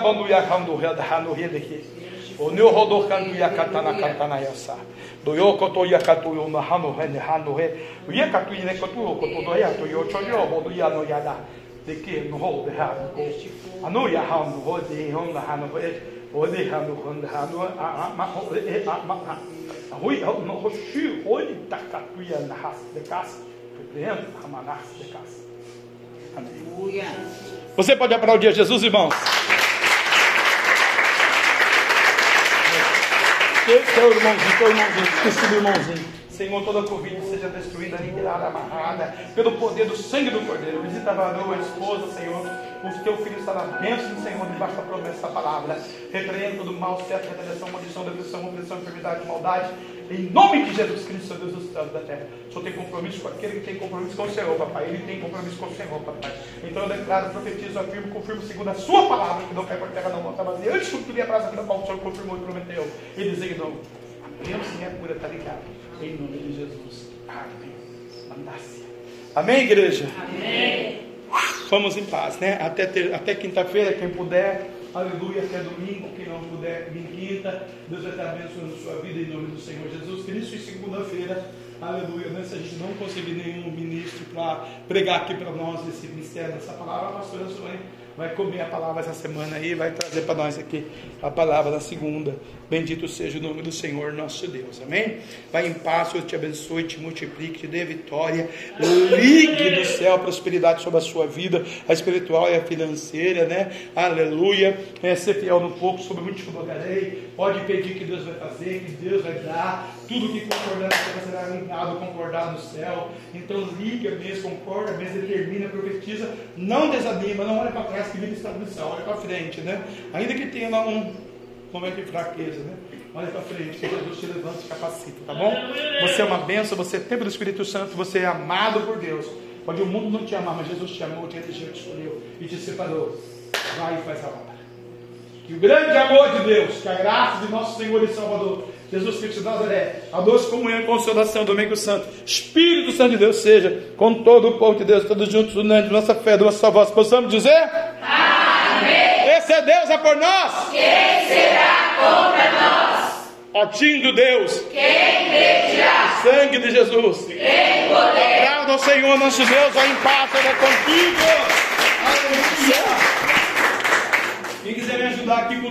bodu ya no no ho de ha ko. Anu ya hanu ho de hon na hanu he. O de hanu hon da hanu a a ma ho e a ma ha. Hui ho no ho shu ho ni takatuya na has de kas. Amanas de kas. Amém. Você pode aplaudir a Jesus, irmãos? Teu irmãozinho, teu irmãozinho, esqueci do irmãozinho. Senhor, toda Covid seja destruída, aniquilada, amarrada, pelo poder do sangue do Cordeiro. Visita a varoa, a esposa, Senhor. O teu filho está na bênção do Senhor, debaixo da promessa da palavra. Repreenda todo mal, certo, retaliação, maldição, depressão, opressão, enfermidade, maldade. Em nome de Jesus Cristo, Deus dos céus da terra. O Senhor tem compromisso com aquele que tem compromisso com o Senhor, papai. Ele tem compromisso com o Senhor, papai. Então eu declaro, profetizo, afirmo, confirmo, segundo a sua palavra, que não cai por terra, não volta vazia. Antes de tudo, a praça vida, qual o Senhor confirmou e prometeu. E designou. A bênção e a cura está ligada. Em nome de Jesus. Amém. Amém, igreja? Amém. Vamos em paz, né? Até, ter- até quinta-feira, quem puder. Aleluia, até domingo, quem não puder, vir quinta. Deus vai estar abençoando sua vida em nome do Senhor Jesus Cristo. E segunda-feira, aleluia, né? Se a gente não conseguir nenhum ministro para pregar aqui para nós esse mistério dessa palavra, a pastora Zoe vai comer a palavra essa semana aí, vai trazer para nós aqui a palavra da segunda. Bendito seja o nome do Senhor nosso Deus, amém? Vai em paz, Senhor te abençoe, te multiplique, te dê vitória, ligue do céu a prosperidade sobre a sua vida, a espiritual e a financeira, né? Aleluia. É, ser fiel no pouco, sobre muito te colocarei. Pode pedir que Deus vai fazer, que Deus vai dar. Tudo que concordar terra será ligado, concordar no céu. Então liga mesmo, concorda mesmo, determina, profetiza. Não desanima, não olha para trás que vida está no céu, olha para frente, né? Ainda que tenha lá um momento de fraqueza, né? Olha para frente, que Jesus te levanta e capacita, tá bom? Você é uma benção, você é templo do Espírito Santo, você é amado por Deus. Pode o mundo não te amar, mas Jesus te amou, te elegeu, te escolheu e te separou. Vai e faz a obra. Que o grande amor de Deus, que a graça de nosso Senhor e Salvador, Jesus Cristo de Nazaré, a doce comunhão e consolação do Domingo Santo, Espírito Santo de Deus seja com todo o povo de Deus, todos juntos, unânimes, nossa fé, nossa voz, possamos dizer? Amém! É Deus, é por nós? Quem será contra nós? Atindo Deus. Quem medirá? O sangue de Jesus. Quem poder? Aplauda ao Senhor nosso Deus, vai em paz, Ele é contigo. Aleluia. Quem quiser me ajudar aqui com